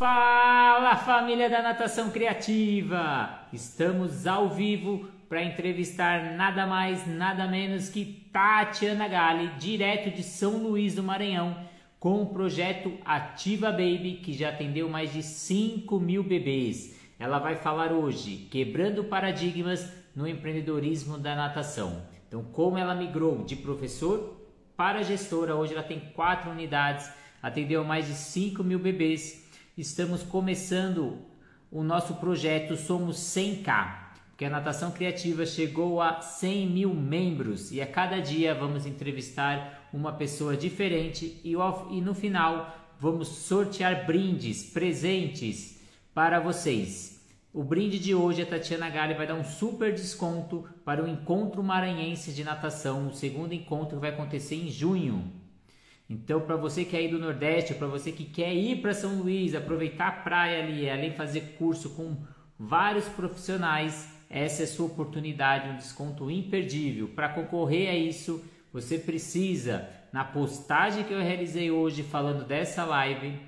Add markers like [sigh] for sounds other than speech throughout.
Fala família da Natação Criativa! Estamos ao vivo para entrevistar nada mais, nada menos que Tatiana Gali, direto de São Luís do Maranhão, com o projeto Ativa Baby, que já atendeu mais de 5 mil bebês. Ela vai falar hoje, quebrando paradigmas no empreendedorismo da natação. Então, como ela migrou de professor para gestora, hoje ela tem quatro unidades, atendeu mais de 5 mil bebês estamos começando o nosso projeto Somos 100K, porque a natação criativa chegou a 100 mil membros e a cada dia vamos entrevistar uma pessoa diferente e, e no final vamos sortear brindes, presentes para vocês. O brinde de hoje, a Tatiana Gali vai dar um super desconto para o Encontro Maranhense de Natação, o segundo encontro vai acontecer em junho. Então, para você que é aí do Nordeste, para você que quer ir para São Luís, aproveitar a praia ali, além de fazer curso com vários profissionais, essa é a sua oportunidade, um desconto imperdível. Para concorrer a isso, você precisa, na postagem que eu realizei hoje falando dessa live,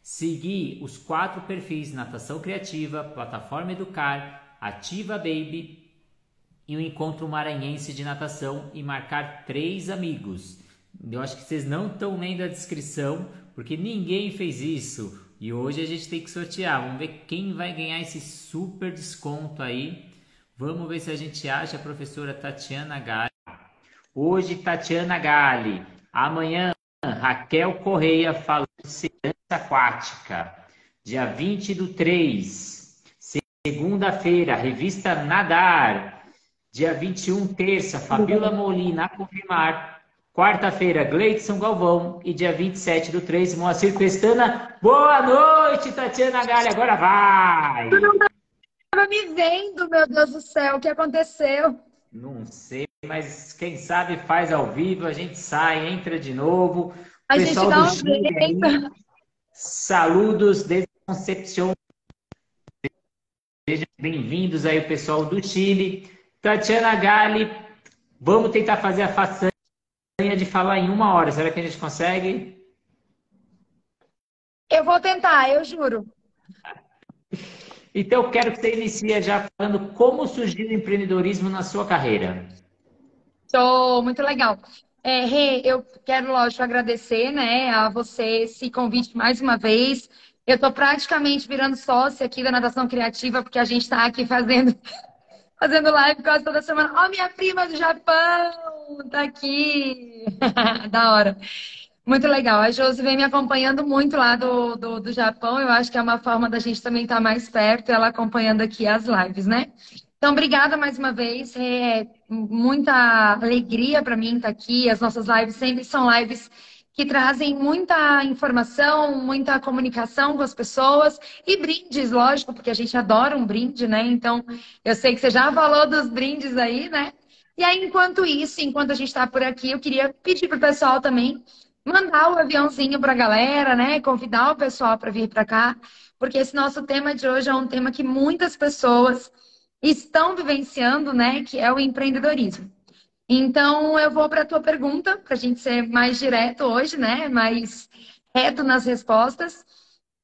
seguir os quatro perfis Natação Criativa, Plataforma Educar, Ativa Baby e o Encontro Maranhense de Natação e marcar três amigos. Eu acho que vocês não estão lendo a descrição, porque ninguém fez isso. E hoje a gente tem que sortear. Vamos ver quem vai ganhar esse super desconto aí. Vamos ver se a gente acha a professora Tatiana Gali. Hoje, Tatiana Gali. Amanhã, Raquel Correia falando de segurança aquática. Dia 20 do 3. Segunda-feira, revista Nadar. Dia 21, terça, Fabiola Molina confirmar. Quarta-feira, Gleidson Galvão. E dia 27 do 3, Moacir Pestana. Boa noite, Tatiana Galha. Agora vai! Tu não estava me vendo, meu Deus do céu. O que aconteceu? Não sei, mas quem sabe faz ao vivo. A gente sai, entra de novo. A Pessoal gente dá um aí, saludos desde Concepción. Sejam bem-vindos aí, o pessoal do Chile. Tatiana Gali, vamos tentar fazer a façanha de falar em uma hora. Será que a gente consegue? Eu vou tentar, eu juro. Então, eu quero que você inicie já falando como surgiu o empreendedorismo na sua carreira. Show, muito legal. É, Rê, eu quero, lógico, agradecer né, a você esse convite mais uma vez. Eu estou praticamente virando sócia aqui da Natação Criativa, porque a gente está aqui fazendo [laughs] fazendo live quase toda semana. Ó, oh, minha prima do Japão, tá aqui. [laughs] da hora. Muito legal. A Josi vem me acompanhando muito lá do, do, do, Japão. Eu acho que é uma forma da gente também estar tá mais perto, ela acompanhando aqui as lives, né? Então, obrigada mais uma vez. É muita alegria para mim estar aqui. As nossas lives sempre são lives que trazem muita informação, muita comunicação com as pessoas e brindes, lógico, porque a gente adora um brinde, né? Então, eu sei que você já falou dos brindes aí, né? E aí, enquanto isso, enquanto a gente está por aqui, eu queria pedir para o pessoal também mandar o aviãozinho para a galera, né? Convidar o pessoal para vir para cá, porque esse nosso tema de hoje é um tema que muitas pessoas estão vivenciando, né? Que é o empreendedorismo. Então, eu vou para a tua pergunta, para a gente ser mais direto hoje, né? Mais reto nas respostas.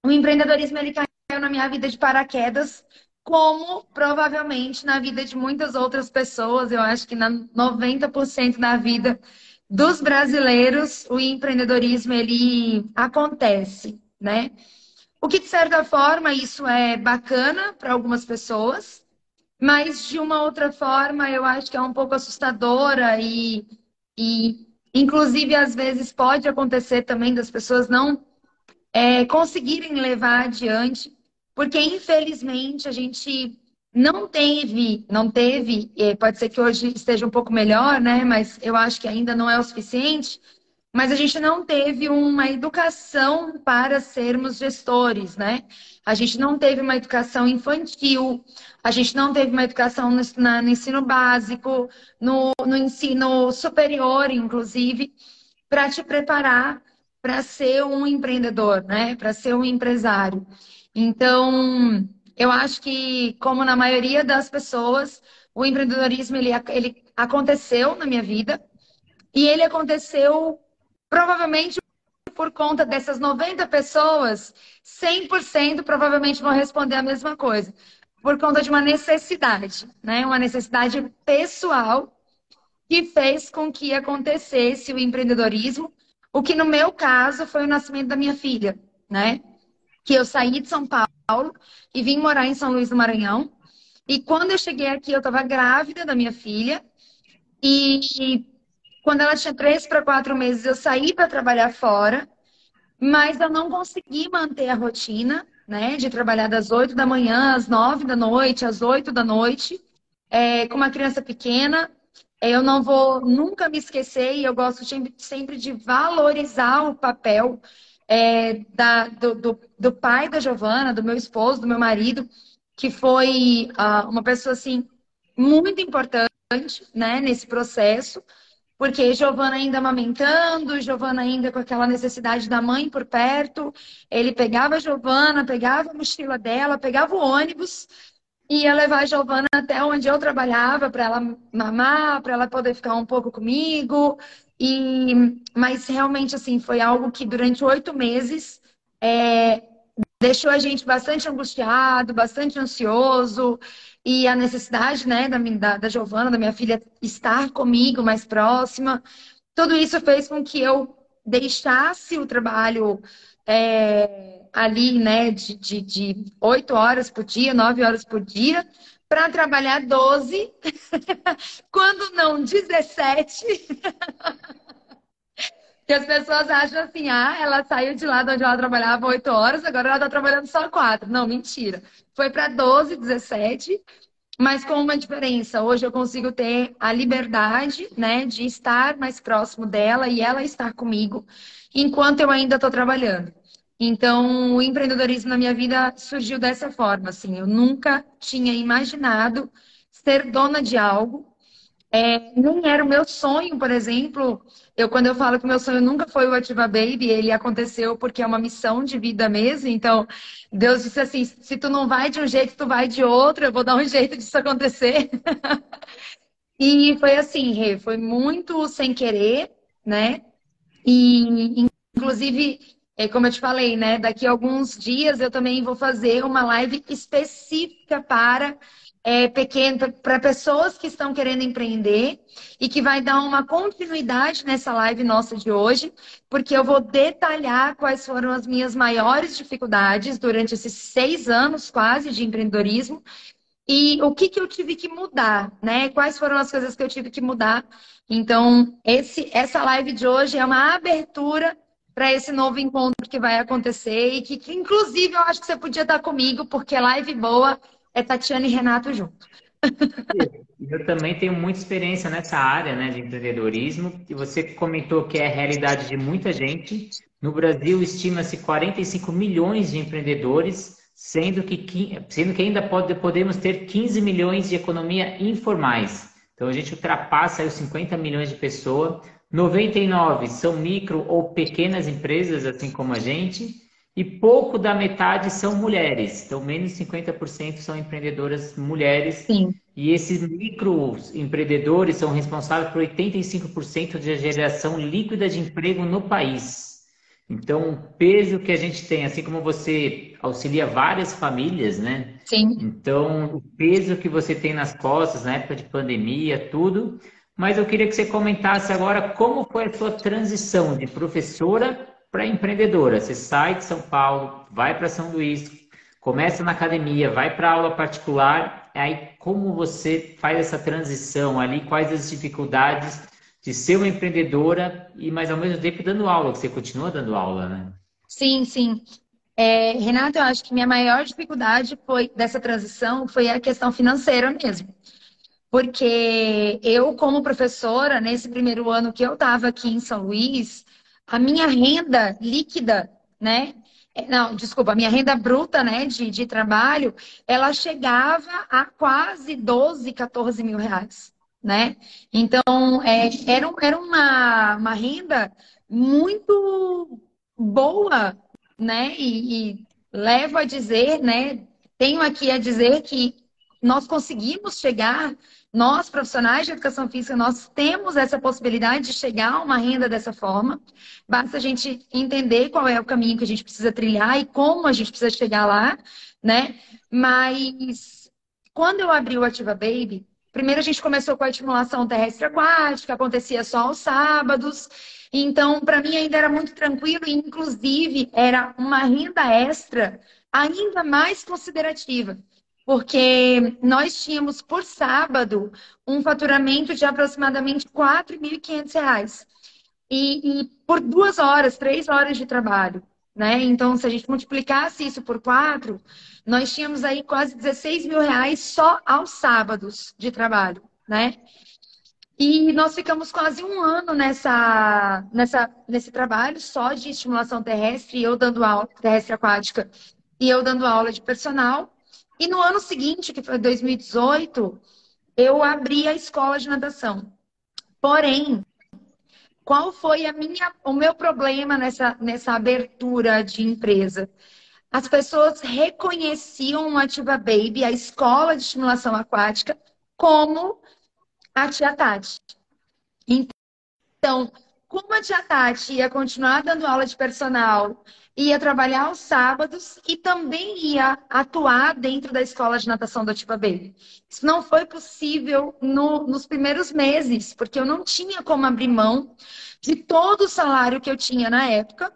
O empreendedorismo ele caiu na minha vida de paraquedas, como provavelmente na vida de muitas outras pessoas. Eu acho que na 90% da vida dos brasileiros, o empreendedorismo ele acontece, né? O que de certa forma isso é bacana para algumas pessoas, mas de uma outra forma eu acho que é um pouco assustadora e, e inclusive às vezes pode acontecer também das pessoas não é, conseguirem levar adiante, porque infelizmente a gente não teve, não teve, pode ser que hoje esteja um pouco melhor, né? Mas eu acho que ainda não é o suficiente. Mas a gente não teve uma educação para sermos gestores, né? A gente não teve uma educação infantil, a gente não teve uma educação no, na, no ensino básico, no, no ensino superior, inclusive, para te preparar para ser um empreendedor, né? Para ser um empresário. Então, eu acho que, como na maioria das pessoas, o empreendedorismo ele, ele aconteceu na minha vida e ele aconteceu provavelmente por conta dessas 90 pessoas, 100% provavelmente vão responder a mesma coisa. Por conta de uma necessidade, né? Uma necessidade pessoal que fez com que acontecesse o empreendedorismo, o que no meu caso foi o nascimento da minha filha, né? Que eu saí de São Paulo e vim morar em São Luís do Maranhão. E quando eu cheguei aqui, eu estava grávida da minha filha. E quando ela tinha três para quatro meses, eu saí para trabalhar fora, mas eu não consegui manter a rotina, né, de trabalhar das oito da manhã às nove da noite, às oito da noite, é, com uma criança pequena. Eu não vou nunca me esquecer e eu gosto sempre de valorizar o papel é, da, do, do, do, pai da Giovana, do meu esposo, do meu marido, que foi uh, uma pessoa assim muito importante né, nesse processo. Porque Giovana ainda amamentando, Giovana ainda com aquela necessidade da mãe por perto. Ele pegava a Giovana, pegava a mochila dela, pegava o ônibus e ia levar a Giovana até onde eu trabalhava para ela mamar, para ela poder ficar um pouco comigo. E mas realmente assim foi algo que durante oito meses é, deixou a gente bastante angustiado, bastante ansioso e a necessidade, né, da, da, da Giovana, da minha filha, estar comigo mais próxima. Tudo isso fez com que eu deixasse o trabalho é, ali, né, de oito horas por dia, nove horas por dia, para trabalhar 12, [laughs] quando não 17. [laughs] que as pessoas acham assim, ah, ela saiu de lá de onde ela trabalhava oito horas, agora ela está trabalhando só quatro. Não, mentira. Foi para 12, 17, mas com uma diferença. Hoje eu consigo ter a liberdade, né, de estar mais próximo dela e ela estar comigo enquanto eu ainda estou trabalhando. Então, o empreendedorismo na minha vida surgiu dessa forma, assim. Eu nunca tinha imaginado ser dona de algo é, nem era o meu sonho, por exemplo. Eu, quando eu falo que meu sonho nunca foi o Ativa Baby, ele aconteceu porque é uma missão de vida mesmo. Então, Deus disse assim: se tu não vai de um jeito, tu vai de outro, eu vou dar um [laughs] jeito disso acontecer. [laughs] e foi assim, Rê, foi muito sem querer, né? E, inclusive, é como eu te falei, né? Daqui a alguns dias eu também vou fazer uma live específica para é, pequeno para pessoas que estão querendo empreender e que vai dar uma continuidade nessa live nossa de hoje, porque eu vou detalhar quais foram as minhas maiores dificuldades durante esses seis anos quase de empreendedorismo e o que, que eu tive que mudar, né? Quais foram as coisas que eu tive que mudar. Então, esse, essa live de hoje é uma abertura para esse novo encontro que vai acontecer e que, que, inclusive, eu acho que você podia estar comigo, porque live boa é Tatiana e Renato junto. Eu também tenho muita experiência nessa área né, de empreendedorismo. E você comentou que é a realidade de muita gente. No Brasil, estima-se 45 milhões de empreendedores, sendo que, sendo que ainda pode, podemos ter 15 milhões de economia informais. Então, a gente ultrapassa os 50 milhões de pessoas. 99 são micro ou pequenas empresas, assim como a gente e pouco da metade são mulheres. Então, menos de 50% são empreendedoras mulheres. Sim. E esses microempreendedores são responsáveis por 85% da geração líquida de emprego no país. Então, o peso que a gente tem, assim como você auxilia várias famílias, né? Sim. Então, o peso que você tem nas costas na época de pandemia, tudo. Mas eu queria que você comentasse agora como foi a sua transição de professora para empreendedora. Você sai de São Paulo, vai para São Luís, começa na academia, vai para aula particular. Aí, como você faz essa transição ali? Quais as dificuldades de ser uma empreendedora e, mas ao mesmo tempo, dando aula? Que você continua dando aula, né? Sim, sim. É, Renato, eu acho que minha maior dificuldade foi dessa transição foi a questão financeira mesmo. Porque eu, como professora, nesse primeiro ano que eu estava aqui em São Luís, a minha renda líquida, né? É, não, desculpa, a minha renda bruta, né, de, de trabalho, ela chegava a quase 12, 14 mil reais, né? Então, é, era, era uma, uma renda muito boa, né? E, e levo a dizer, né? Tenho aqui a dizer que nós conseguimos chegar, nós profissionais de educação física, nós temos essa possibilidade de chegar a uma renda dessa forma. Basta a gente entender qual é o caminho que a gente precisa trilhar e como a gente precisa chegar lá, né? Mas quando eu abri o Ativa Baby, primeiro a gente começou com a estimulação terrestre aquática, acontecia só aos sábados. Então, para mim ainda era muito tranquilo e, inclusive, era uma renda extra ainda mais considerativa, porque nós tínhamos por sábado um faturamento de aproximadamente R$ 4.500 e, e por duas horas, três horas de trabalho. Né? Então, se a gente multiplicasse isso por quatro, nós tínhamos aí quase 16 mil reais só aos sábados de trabalho, né? E nós ficamos quase um ano nessa, nessa, nesse trabalho só de estimulação terrestre, eu dando aula terrestre aquática e eu dando aula de personal. E no ano seguinte, que foi 2018, eu abri a escola de natação. Porém, qual foi a minha, o meu problema nessa, nessa abertura de empresa? As pessoas reconheciam o Ativa Baby, a escola de estimulação aquática, como a tia Tati. Então, como a tia Tati ia continuar dando aula de personal, ia trabalhar aos sábados e também ia atuar dentro da escola de natação do Ativa Baby. Isso não foi possível no, nos primeiros meses, porque eu não tinha como abrir mão de todo o salário que eu tinha na época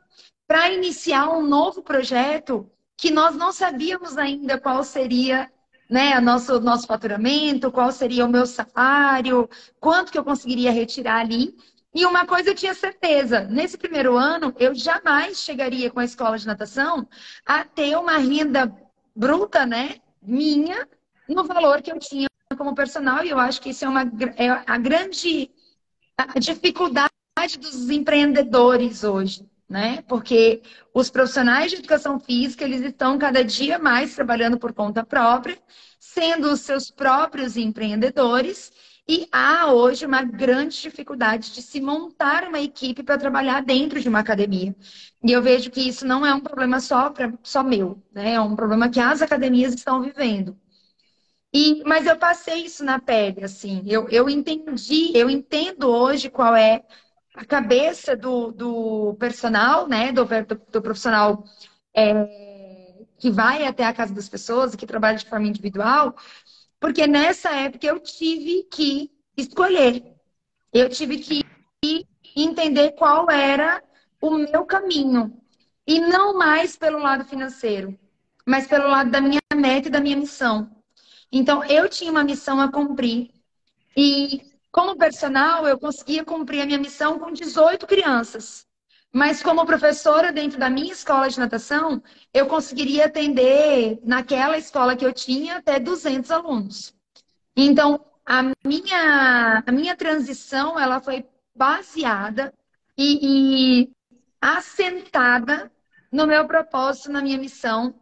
para iniciar um novo projeto que nós não sabíamos ainda qual seria né, nosso, nosso faturamento, qual seria o meu salário, quanto que eu conseguiria retirar ali. E uma coisa eu tinha certeza, nesse primeiro ano, eu jamais chegaria com a escola de natação a ter uma renda bruta, né, minha, no valor que eu tinha como personal, e eu acho que isso é, uma, é a grande dificuldade dos empreendedores hoje né? Porque os profissionais de educação física, eles estão cada dia mais trabalhando por conta própria, sendo os seus próprios empreendedores, e há hoje uma grande dificuldade de se montar uma equipe para trabalhar dentro de uma academia. E eu vejo que isso não é um problema só, pra, só meu, né? É um problema que as academias estão vivendo. E, mas eu passei isso na pele, assim. Eu, eu entendi, eu entendo hoje qual é a cabeça do, do personal, né? Do, do, do profissional é, que vai até a casa das pessoas, que trabalha de forma individual, porque nessa época eu tive que escolher. Eu tive que entender qual era o meu caminho. E não mais pelo lado financeiro, mas pelo lado da minha meta e da minha missão. Então, eu tinha uma missão a cumprir. E como personal, eu conseguia cumprir a minha missão com 18 crianças. Mas como professora dentro da minha escola de natação, eu conseguiria atender naquela escola que eu tinha até 200 alunos. Então, a minha, a minha transição, ela foi baseada e, e assentada no meu propósito, na minha missão,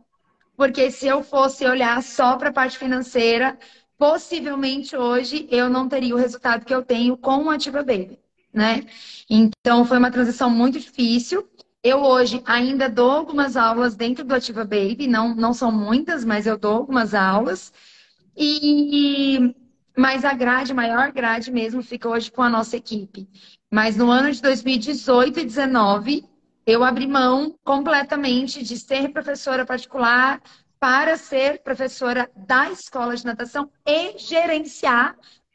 porque se eu fosse olhar só para a parte financeira, possivelmente hoje eu não teria o resultado que eu tenho com o Ativa Baby, né? Então foi uma transição muito difícil. Eu hoje ainda dou algumas aulas dentro do Ativa Baby, não, não são muitas, mas eu dou algumas aulas. E mas a grade, maior grade mesmo, fica hoje com a nossa equipe. Mas no ano de 2018 e 2019, eu abri mão completamente de ser professora particular, para ser professora da escola de natação e gerenciar,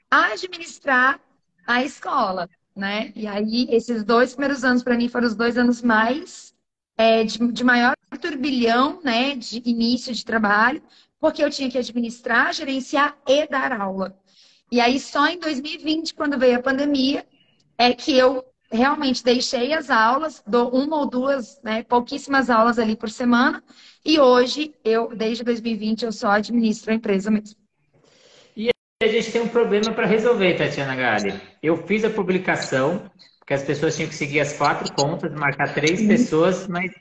administrar a escola, né? E aí, esses dois primeiros anos, para mim, foram os dois anos mais é, de, de maior turbilhão, né? De início de trabalho, porque eu tinha que administrar, gerenciar e dar aula. E aí, só em 2020, quando veio a pandemia, é que eu realmente deixei as aulas, dou uma ou duas, né, pouquíssimas aulas ali por semana, e hoje, eu, desde 2020, eu só administro a empresa mesmo. A gente tem um problema para resolver, Tatiana Gali. Eu fiz a publicação, porque as pessoas tinham que seguir as quatro contas, marcar três uhum. pessoas, mas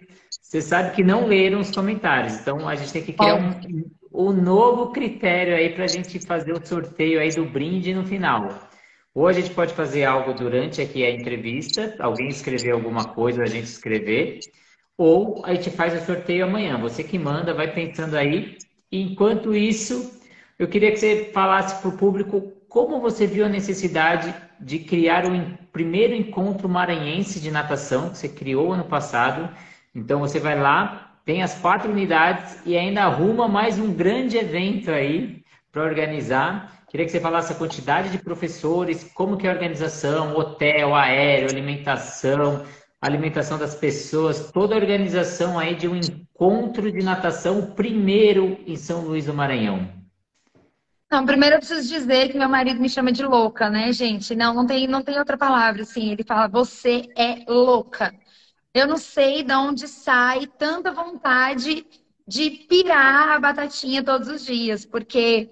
você sabe que não leram os comentários. Então, a gente tem que criar um, um novo critério aí para a gente fazer o sorteio aí do brinde no final. Ou a gente pode fazer algo durante aqui a entrevista, alguém escrever alguma coisa, a gente escrever, ou a gente faz o sorteio amanhã. Você que manda, vai pensando aí. Enquanto isso, Eu queria que você falasse para o público como você viu a necessidade de criar o primeiro encontro maranhense de natação que você criou ano passado. Então você vai lá, tem as quatro unidades e ainda arruma mais um grande evento aí para organizar. Queria que você falasse a quantidade de professores, como que é a organização, hotel, aéreo, alimentação, alimentação das pessoas, toda a organização aí de um encontro de natação, primeiro em São Luís do Maranhão. Não, primeiro eu preciso dizer que meu marido me chama de louca, né, gente? Não, não tem, não tem outra palavra, assim. Ele fala, você é louca. Eu não sei de onde sai tanta vontade de pirar a batatinha todos os dias, porque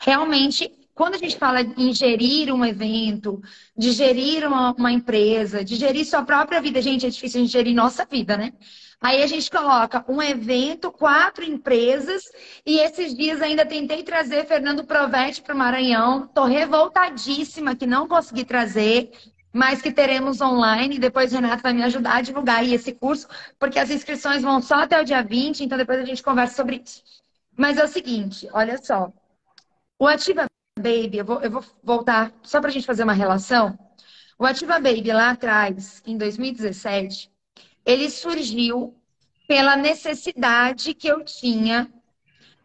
realmente, quando a gente fala em gerir um evento, de gerir uma, uma empresa, de gerir sua própria vida, gente, é difícil a gente gerir nossa vida, né? Aí a gente coloca um evento, quatro empresas, e esses dias ainda tentei trazer Fernando Provete para o Maranhão. Estou revoltadíssima que não consegui trazer, mas que teremos online. Depois o Renato vai me ajudar a divulgar aí esse curso, porque as inscrições vão só até o dia 20, então depois a gente conversa sobre isso. Mas é o seguinte, olha só. O Ativa Baby, eu vou, eu vou voltar só para a gente fazer uma relação. O Ativa Baby lá atrás, em 2017, ele surgiu pela necessidade que eu tinha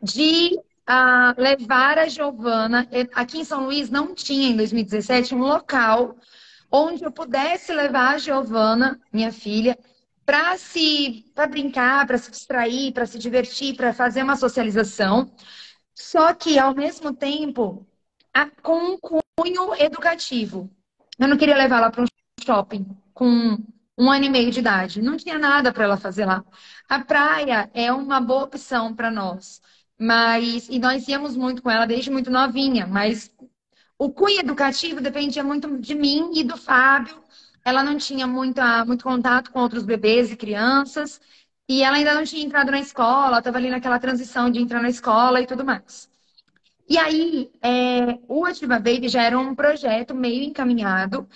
de uh, levar a Giovana. Aqui em São Luís não tinha, em 2017, um local onde eu pudesse levar a Giovana, minha filha, para se para brincar, para se distrair, para se divertir, para fazer uma socialização. Só que, ao mesmo tempo, a, com um cunho educativo. Eu não queria levar ela para um shopping com um ano e meio de idade. Não tinha nada para ela fazer lá. A praia é uma boa opção para nós. Mas, e nós íamos muito com ela desde muito novinha, mas o cunho educativo dependia muito de mim e do Fábio. Ela não tinha muita, muito contato com outros bebês e crianças. E ela ainda não tinha entrado na escola, estava ali naquela transição de entrar na escola e tudo mais. E aí, é, o Ativa Baby já era um projeto meio encaminhado.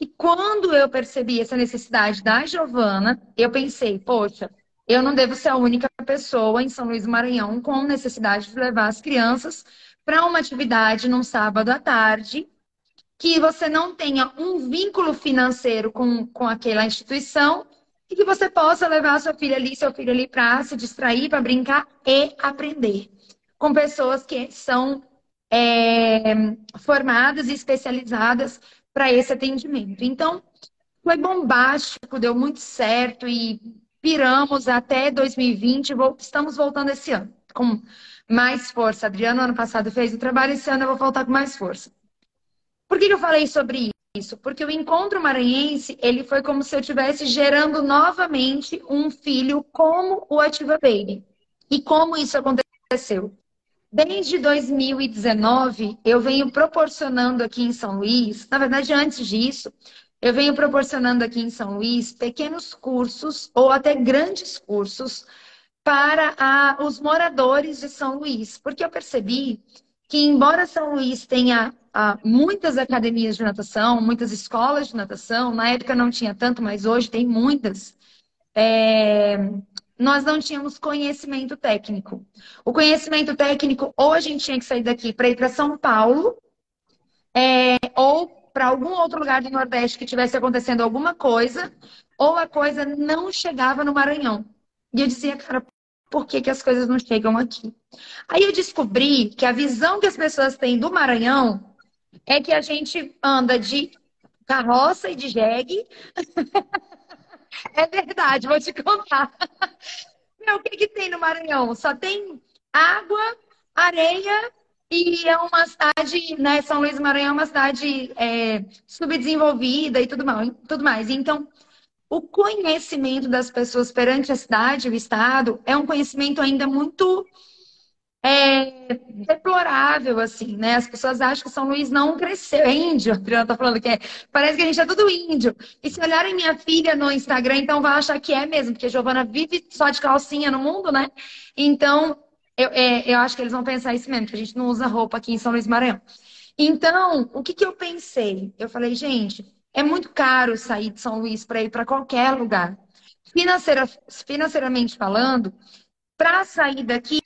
E quando eu percebi essa necessidade da Giovana, eu pensei, poxa, eu não devo ser a única pessoa em São Luís do Maranhão com necessidade de levar as crianças para uma atividade num sábado à tarde, que você não tenha um vínculo financeiro com, com aquela instituição e que você possa levar sua filha ali, seu filho ali para se distrair, para brincar e aprender. Com pessoas que são é, formadas e especializadas para esse atendimento. Então, foi bombástico, deu muito certo e piramos até 2020. Estamos voltando esse ano com mais força. Adriano, ano passado, fez o trabalho, esse ano eu vou voltar com mais força. Por que eu falei sobre isso? Porque o encontro maranhense, ele foi como se eu estivesse gerando novamente um filho como o Ativa Baby. E como isso aconteceu? Desde 2019, eu venho proporcionando aqui em São Luís, na verdade, antes disso, eu venho proporcionando aqui em São Luís pequenos cursos ou até grandes cursos para a, os moradores de São Luís, porque eu percebi que, embora São Luís tenha ah, muitas academias de natação, muitas escolas de natação. Na época não tinha tanto, mas hoje tem muitas. É... Nós não tínhamos conhecimento técnico. O conhecimento técnico, ou a gente tinha que sair daqui para ir para São Paulo, é... ou para algum outro lugar do Nordeste que tivesse acontecendo alguma coisa, ou a coisa não chegava no Maranhão. E eu dizia, cara, por que, que as coisas não chegam aqui? Aí eu descobri que a visão que as pessoas têm do Maranhão é que a gente anda de carroça e de jegue. [laughs] é verdade, vou te contar. Meu, o que, que tem no Maranhão? Só tem água, areia e é uma cidade, né? São Luís do Maranhão é uma cidade é, subdesenvolvida e tudo mais, tudo mais. Então, o conhecimento das pessoas perante a cidade, o Estado, é um conhecimento ainda muito é, deplorável, assim, né? As pessoas acham que São Luís não cresceu. É índio, a Adriana tá falando que é. Parece que a gente é tudo índio. E se olharem minha filha no Instagram, então vai achar que é mesmo, porque a Giovana vive só de calcinha no mundo, né? Então, eu, é, eu acho que eles vão pensar isso mesmo, que a gente não usa roupa aqui em São Luís Maranhão. Então, o que, que eu pensei? Eu falei, gente, é muito caro sair de São Luís para ir para qualquer lugar. Financeira, financeiramente falando, para sair daqui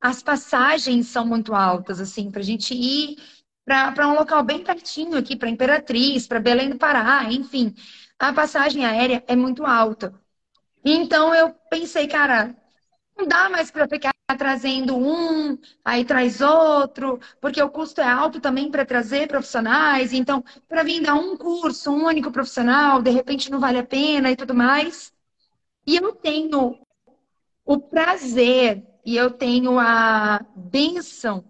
as passagens são muito altas, assim, para a gente ir para um local bem pertinho aqui, para Imperatriz, para Belém do Pará, enfim. A passagem aérea é muito alta. Então eu pensei, cara, não dá mais para ficar trazendo um, aí traz outro, porque o custo é alto também para trazer profissionais. Então, para vir dar um curso, um único profissional, de repente não vale a pena e tudo mais. E eu tenho o prazer e eu tenho a benção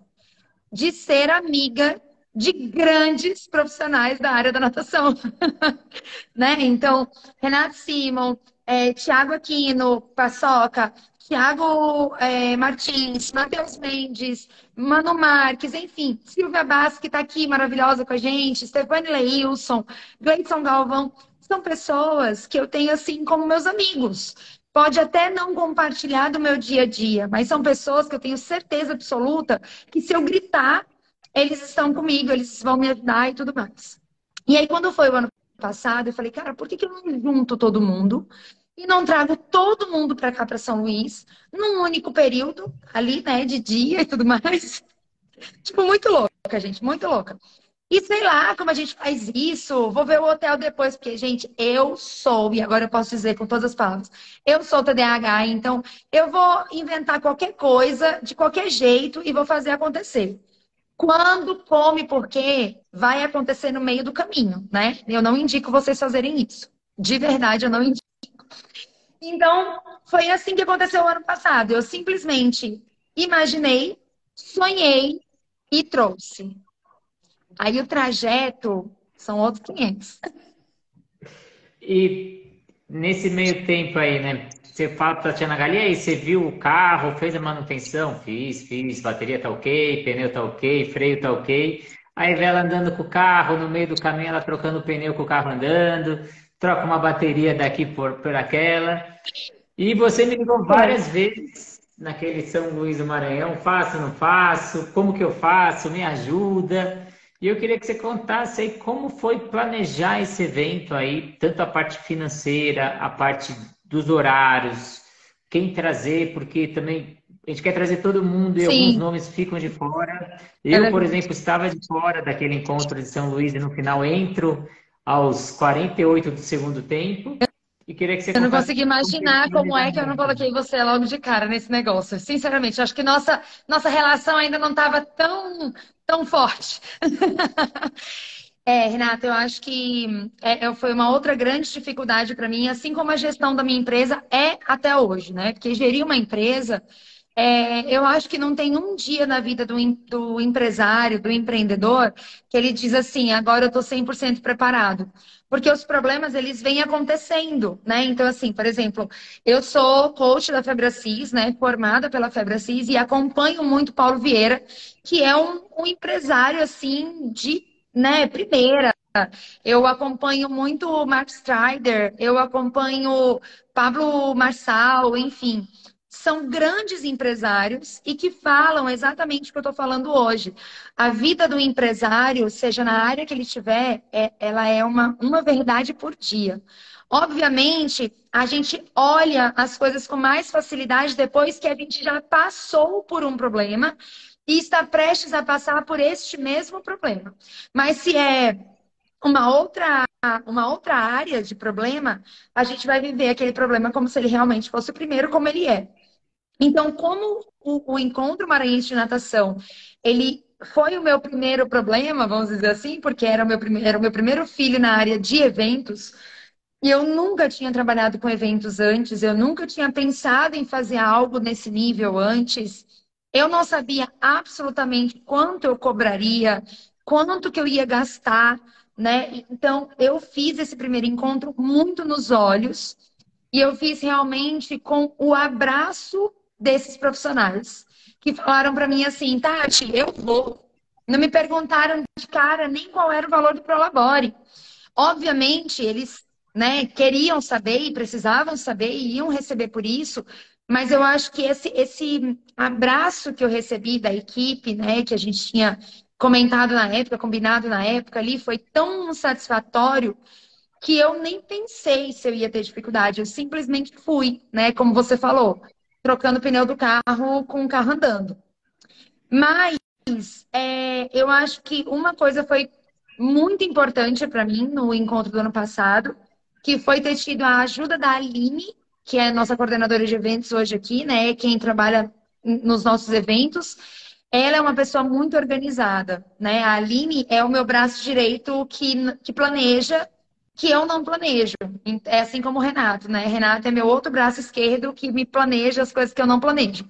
de ser amiga de grandes profissionais da área da natação. [laughs] né? Então, Renato Simon, é, Tiago Aquino, Paçoca, Tiago é, Martins, Matheus Mendes, Mano Marques, enfim, Silvia Bass, que está aqui maravilhosa com a gente, Stefane Leilson, Gleison Galvão, são pessoas que eu tenho assim como meus amigos. Pode até não compartilhar do meu dia a dia, mas são pessoas que eu tenho certeza absoluta que se eu gritar, eles estão comigo, eles vão me ajudar e tudo mais. E aí, quando foi o ano passado, eu falei, cara, por que, que eu não junto todo mundo e não trago todo mundo para cá, para São Luís, num único período, ali, né, de dia e tudo mais? [laughs] tipo, muito louca, gente, muito louca. E sei lá como a gente faz isso. Vou ver o hotel depois, porque, gente, eu sou, e agora eu posso dizer com todas as palavras, eu sou TDAH, então eu vou inventar qualquer coisa, de qualquer jeito, e vou fazer acontecer. Quando, come, porque vai acontecer no meio do caminho, né? Eu não indico vocês fazerem isso. De verdade, eu não indico. Então, foi assim que aconteceu o ano passado. Eu simplesmente imaginei, sonhei e trouxe. Aí o trajeto são outros 500. E nesse meio tempo aí, né? Você fala para a Tatiana Gali, aí você viu o carro, fez a manutenção? Fiz, fiz, bateria tá ok, pneu tá ok, freio tá ok. Aí vê ela andando com o carro, no meio do caminho ela trocando o pneu com o carro andando, troca uma bateria daqui por, por aquela. E você me ligou várias vezes naquele São Luís do Maranhão, faço, não faço, como que eu faço, me ajuda. E eu queria que você contasse aí como foi planejar esse evento aí, tanto a parte financeira, a parte dos horários, quem trazer, porque também a gente quer trazer todo mundo e Sim. alguns nomes ficam de fora. Eu, é por exemplo, estava de fora daquele encontro de São Luís e no final entro aos 48 do segundo tempo. E queria que você eu não consigo imaginar como é que eu não coloquei você logo de cara nesse negócio. Sinceramente, acho que nossa, nossa relação ainda não estava tão, tão forte. [laughs] É, Renata, eu acho que é, foi uma outra grande dificuldade para mim, assim como a gestão da minha empresa é até hoje, né? Porque gerir uma empresa, é, eu acho que não tem um dia na vida do, do empresário, do empreendedor, que ele diz assim, agora eu estou 100% preparado porque os problemas eles vêm acontecendo, né? Então, assim, por exemplo, eu sou coach da Febracis, né? Formada pela Febracis e acompanho muito Paulo Vieira, que é um, um empresário assim de, né? Primeira. Eu acompanho muito o Mark Strider, eu acompanho Pablo Marçal, enfim são grandes empresários e que falam exatamente o que eu estou falando hoje. A vida do empresário, seja na área que ele estiver, é, ela é uma, uma verdade por dia. Obviamente, a gente olha as coisas com mais facilidade depois que a gente já passou por um problema e está prestes a passar por este mesmo problema. Mas se é uma outra, uma outra área de problema, a gente vai viver aquele problema como se ele realmente fosse o primeiro, como ele é. Então, como o, o encontro maranhense de natação, ele foi o meu primeiro problema, vamos dizer assim, porque era o meu, primeiro, era o meu primeiro filho na área de eventos. E eu nunca tinha trabalhado com eventos antes, eu nunca tinha pensado em fazer algo nesse nível antes. Eu não sabia absolutamente quanto eu cobraria, quanto que eu ia gastar, né? Então, eu fiz esse primeiro encontro muito nos olhos e eu fiz realmente com o abraço desses profissionais que falaram para mim assim, Tati, eu vou. Não me perguntaram de cara nem qual era o valor do Prolabore. Obviamente, eles né, queriam saber e precisavam saber e iam receber por isso, mas eu acho que esse, esse abraço que eu recebi da equipe, né, que a gente tinha comentado na época, combinado na época ali, foi tão satisfatório que eu nem pensei se eu ia ter dificuldade, eu simplesmente fui, né, como você falou trocando o pneu do carro com o carro andando. Mas é, eu acho que uma coisa foi muito importante para mim no encontro do ano passado, que foi ter tido a ajuda da Aline, que é nossa coordenadora de eventos hoje aqui, né? Quem trabalha nos nossos eventos. Ela é uma pessoa muito organizada, né? A Aline é o meu braço direito que, que planeja, que eu não planejo. É assim como o Renato, né? Renato é meu outro braço esquerdo que me planeja as coisas que eu não planejo.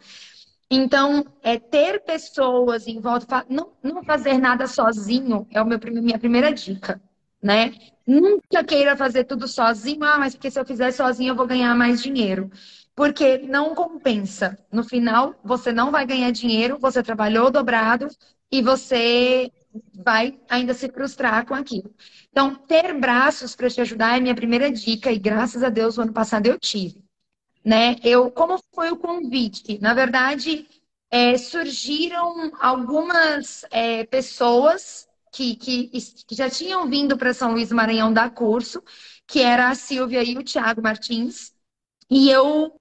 Então, é ter pessoas em volta, não, não fazer nada sozinho é o meu, minha primeira dica, né? Nunca queira fazer tudo sozinho, ah, mas porque se eu fizer sozinho eu vou ganhar mais dinheiro porque não compensa. No final, você não vai ganhar dinheiro, você trabalhou dobrado e você vai ainda se frustrar com aquilo. Então, ter braços para te ajudar é minha primeira dica e graças a Deus o ano passado eu tive. Né? Eu, como foi o convite? Na verdade, é, surgiram algumas é, pessoas que, que, que, já tinham vindo para São Luís do Maranhão dar curso, que era a Silvia e o Tiago Martins, e eu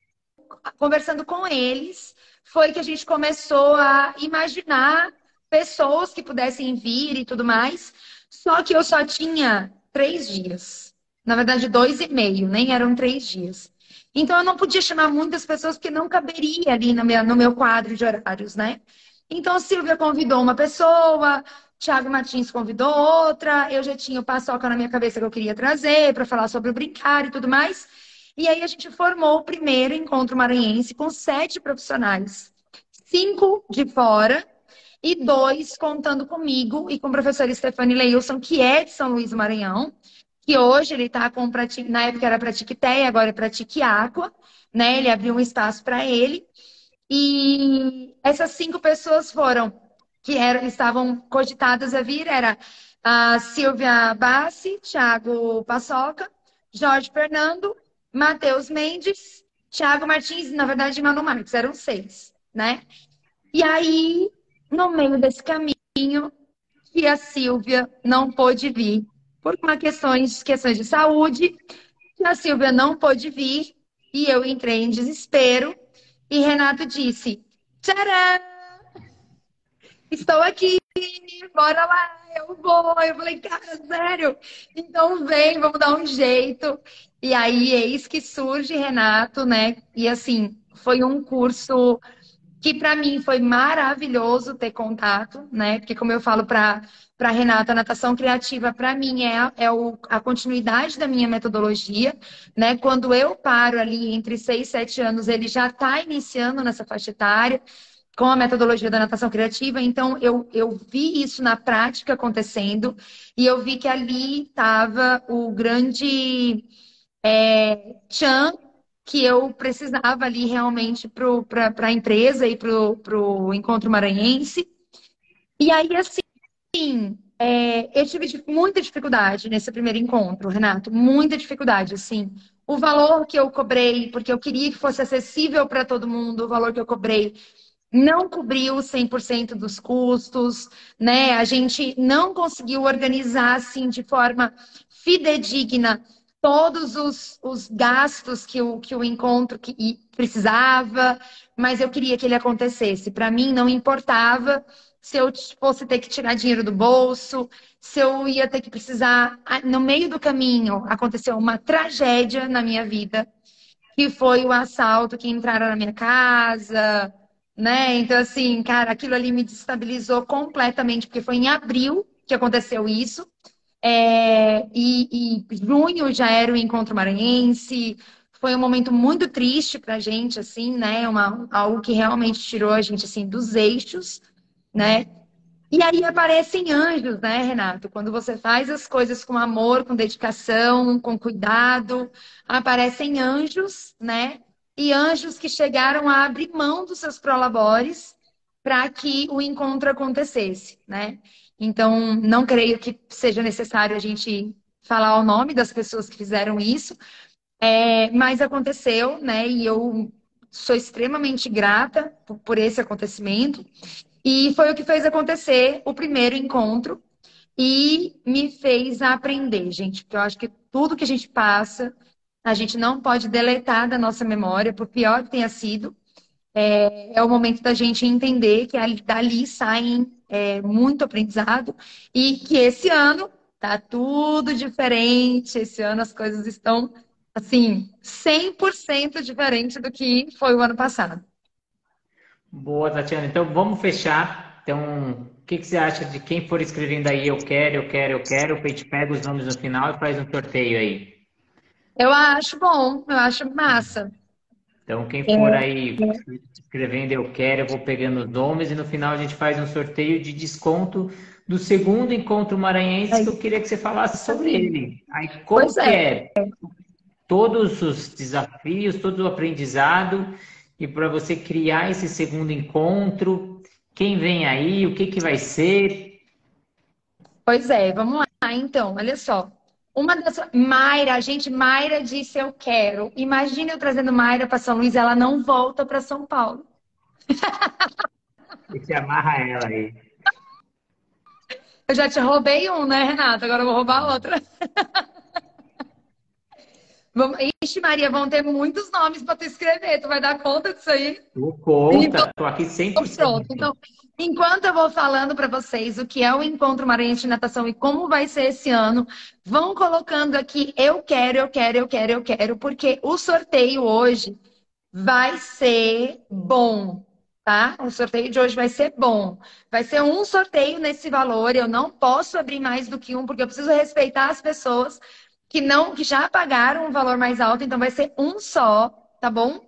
conversando com eles, foi que a gente começou a imaginar pessoas que pudessem vir e tudo mais. Só que eu só tinha três dias. Na verdade, dois e meio, nem eram três dias. Então, eu não podia chamar muitas pessoas porque não caberia ali no meu, no meu quadro de horários, né? Então, Silvia convidou uma pessoa, Thiago Martins convidou outra, eu já tinha o paçoca na minha cabeça que eu queria trazer para falar sobre o brincar e tudo mais. E aí a gente formou o primeiro encontro maranhense com sete profissionais, cinco de fora e dois contando comigo e com o professor Stefani Leilson, que é de São Luís do Maranhão, que hoje ele está com, na época era para Tiqueté, agora é para Tiquiáqua, né? Ele abriu um espaço para ele. E essas cinco pessoas foram, que eram, estavam cogitadas a vir, era a Silvia Bassi, Thiago Paçoca, Jorge Fernando Matheus Mendes, Thiago Martins, na verdade, Manu Marques, eram seis, né? E aí, no meio desse caminho, que a Silvia não pôde vir por uma questões, questões de saúde, que a Silvia não pôde vir e eu entrei em desespero e Renato disse: Tcharam! Estou aqui, bora lá, eu vou. Eu falei, cara, sério? Então vem, vamos dar um jeito. E aí, eis que surge Renato, né? E assim, foi um curso que para mim foi maravilhoso ter contato, né? Porque como eu falo para para Renata, a natação criativa para mim é, é o, a continuidade da minha metodologia, né? Quando eu paro ali entre 6 e 7 anos, ele já está iniciando nessa faixa etária com a metodologia da natação criativa. Então, eu, eu vi isso na prática acontecendo e eu vi que ali estava o grande é, Chan que eu precisava ali realmente para a empresa e para o encontro maranhense. E aí, assim, é, eu tive muita dificuldade nesse primeiro encontro, Renato, muita dificuldade, assim. O valor que eu cobrei, porque eu queria que fosse acessível para todo mundo, o valor que eu cobrei não cobriu 100% dos custos, né? A gente não conseguiu organizar assim de forma fidedigna todos os, os gastos que o, que o encontro que, precisava, mas eu queria que ele acontecesse. Para mim, não importava se eu fosse ter que tirar dinheiro do bolso, se eu ia ter que precisar. No meio do caminho, aconteceu uma tragédia na minha vida, que foi o assalto que entraram na minha casa, né? Então, assim, cara, aquilo ali me destabilizou completamente, porque foi em abril que aconteceu isso. É, e, e, junho já era o encontro maranhense. Foi um momento muito triste para a gente, assim, né? Uma, algo que realmente tirou a gente assim dos eixos, né? E aí aparecem anjos, né, Renato? Quando você faz as coisas com amor, com dedicação, com cuidado, aparecem anjos, né? E anjos que chegaram a abrir mão dos seus prolabores para que o encontro acontecesse, né? Então, não creio que seja necessário a gente falar o nome das pessoas que fizeram isso, é, mas aconteceu, né? E eu sou extremamente grata por, por esse acontecimento. E foi o que fez acontecer o primeiro encontro e me fez aprender, gente, porque eu acho que tudo que a gente passa, a gente não pode deletar da nossa memória, por pior que tenha sido. é, é o momento da gente entender que dali saem é, muito aprendizado e que esse ano tá tudo diferente. Esse ano as coisas estão, assim, 100% diferente do que foi o ano passado. Boa, Tatiana. Então vamos fechar. Então, o que, que você acha de quem for escrevendo aí eu quero, eu quero, eu quero? A gente pega os nomes no final e faz um sorteio aí. Eu acho bom, eu acho massa. Então, quem for aí escrevendo eu quero, eu vou pegando os nomes e no final a gente faz um sorteio de desconto do segundo encontro maranhense que eu queria que você falasse sobre ele. Aí, como pois é. é todos os desafios, todo o aprendizado e para você criar esse segundo encontro, quem vem aí, o que, que vai ser? Pois é, vamos lá então, olha só. Uma das. Mayra, a gente, Mayra disse eu quero. Imagina eu trazendo Mayra para São Luís, ela não volta para São Paulo. E te amarra ela aí. Eu já te roubei um, né, Renata? Agora eu vou roubar outra. [laughs] Vamos... Ixi, Maria, vão ter muitos nomes para tu escrever. Tu vai dar conta disso aí? Tu conta, tô aqui 100%. Pronto. Então, enquanto eu vou falando para vocês o que é o Encontro Maranhense de Natação e como vai ser esse ano, vão colocando aqui eu quero, eu quero, eu quero, eu quero, porque o sorteio hoje vai ser bom, tá? O sorteio de hoje vai ser bom. Vai ser um sorteio nesse valor, eu não posso abrir mais do que um, porque eu preciso respeitar as pessoas que não que já pagaram um valor mais alto, então vai ser um só, tá bom?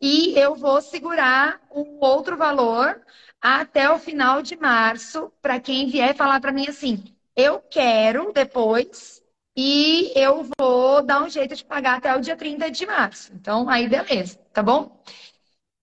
E eu vou segurar o outro valor até o final de março para quem vier falar para mim assim: "Eu quero depois e eu vou dar um jeito de pagar até o dia 30 de março". Então, aí beleza, tá bom?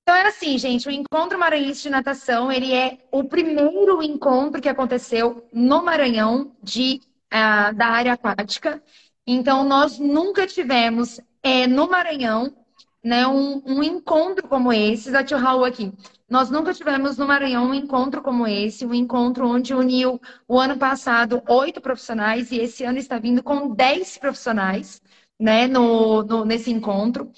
Então é assim, gente, o Encontro Maranhense de Natação, ele é o primeiro encontro que aconteceu no Maranhão de, uh, da área aquática. Então, nós nunca tivemos é, no Maranhão né, um, um, encontro como esse, da Tio Raul aqui. Nós nunca tivemos no Maranhão um encontro como esse, um encontro onde uniu o ano passado oito profissionais e esse ano está vindo com dez profissionais né, no, no, nesse encontro.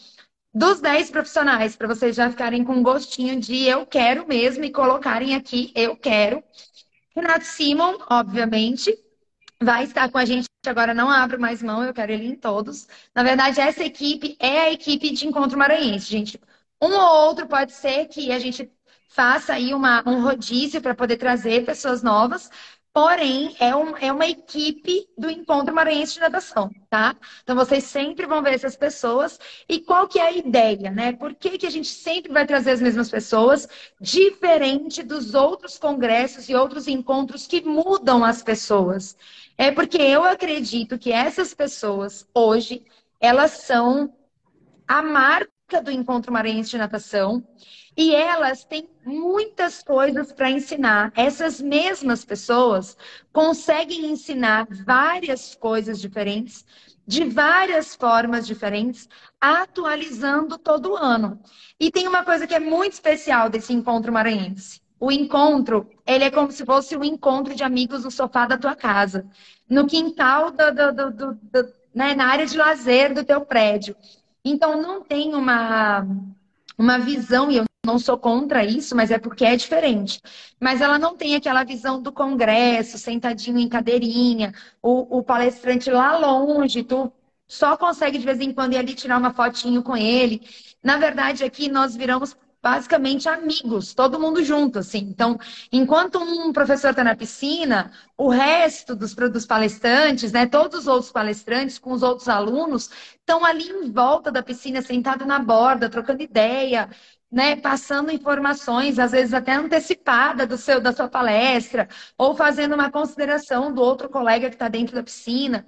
Dos dez profissionais, para vocês já ficarem com gostinho de eu quero mesmo e colocarem aqui eu quero. Renato Simon, obviamente, vai estar com a gente agora, não abro mais mão, eu quero ele em todos. Na verdade, essa equipe é a equipe de Encontro Maranhense, gente. Um ou outro pode ser que a gente faça aí uma, um rodízio para poder trazer pessoas novas, Porém, é, um, é uma equipe do Encontro Maranhense de Natação, tá? Então, vocês sempre vão ver essas pessoas. E qual que é a ideia, né? Por que, que a gente sempre vai trazer as mesmas pessoas, diferente dos outros congressos e outros encontros que mudam as pessoas? É porque eu acredito que essas pessoas, hoje, elas são a marca do Encontro Maranhense de Natação e elas têm muitas coisas para ensinar. Essas mesmas pessoas conseguem ensinar várias coisas diferentes, de várias formas diferentes, atualizando todo ano. E tem uma coisa que é muito especial desse encontro maranhense. O encontro, ele é como se fosse um encontro de amigos no sofá da tua casa, no quintal, do, do, do, do né, na área de lazer do teu prédio. Então, não tem uma, uma visão, e eu não sou contra isso, mas é porque é diferente. Mas ela não tem aquela visão do congresso, sentadinho em cadeirinha, o, o palestrante lá longe, tu só consegue de vez em quando ir ali tirar uma fotinho com ele. Na verdade, aqui nós viramos basicamente amigos, todo mundo junto, assim. Então, enquanto um professor está na piscina, o resto dos, dos palestrantes, né, todos os outros palestrantes com os outros alunos, estão ali em volta da piscina, sentado na borda, trocando ideia, né, passando informações, às vezes até antecipada do seu, da sua palestra, ou fazendo uma consideração do outro colega que está dentro da piscina.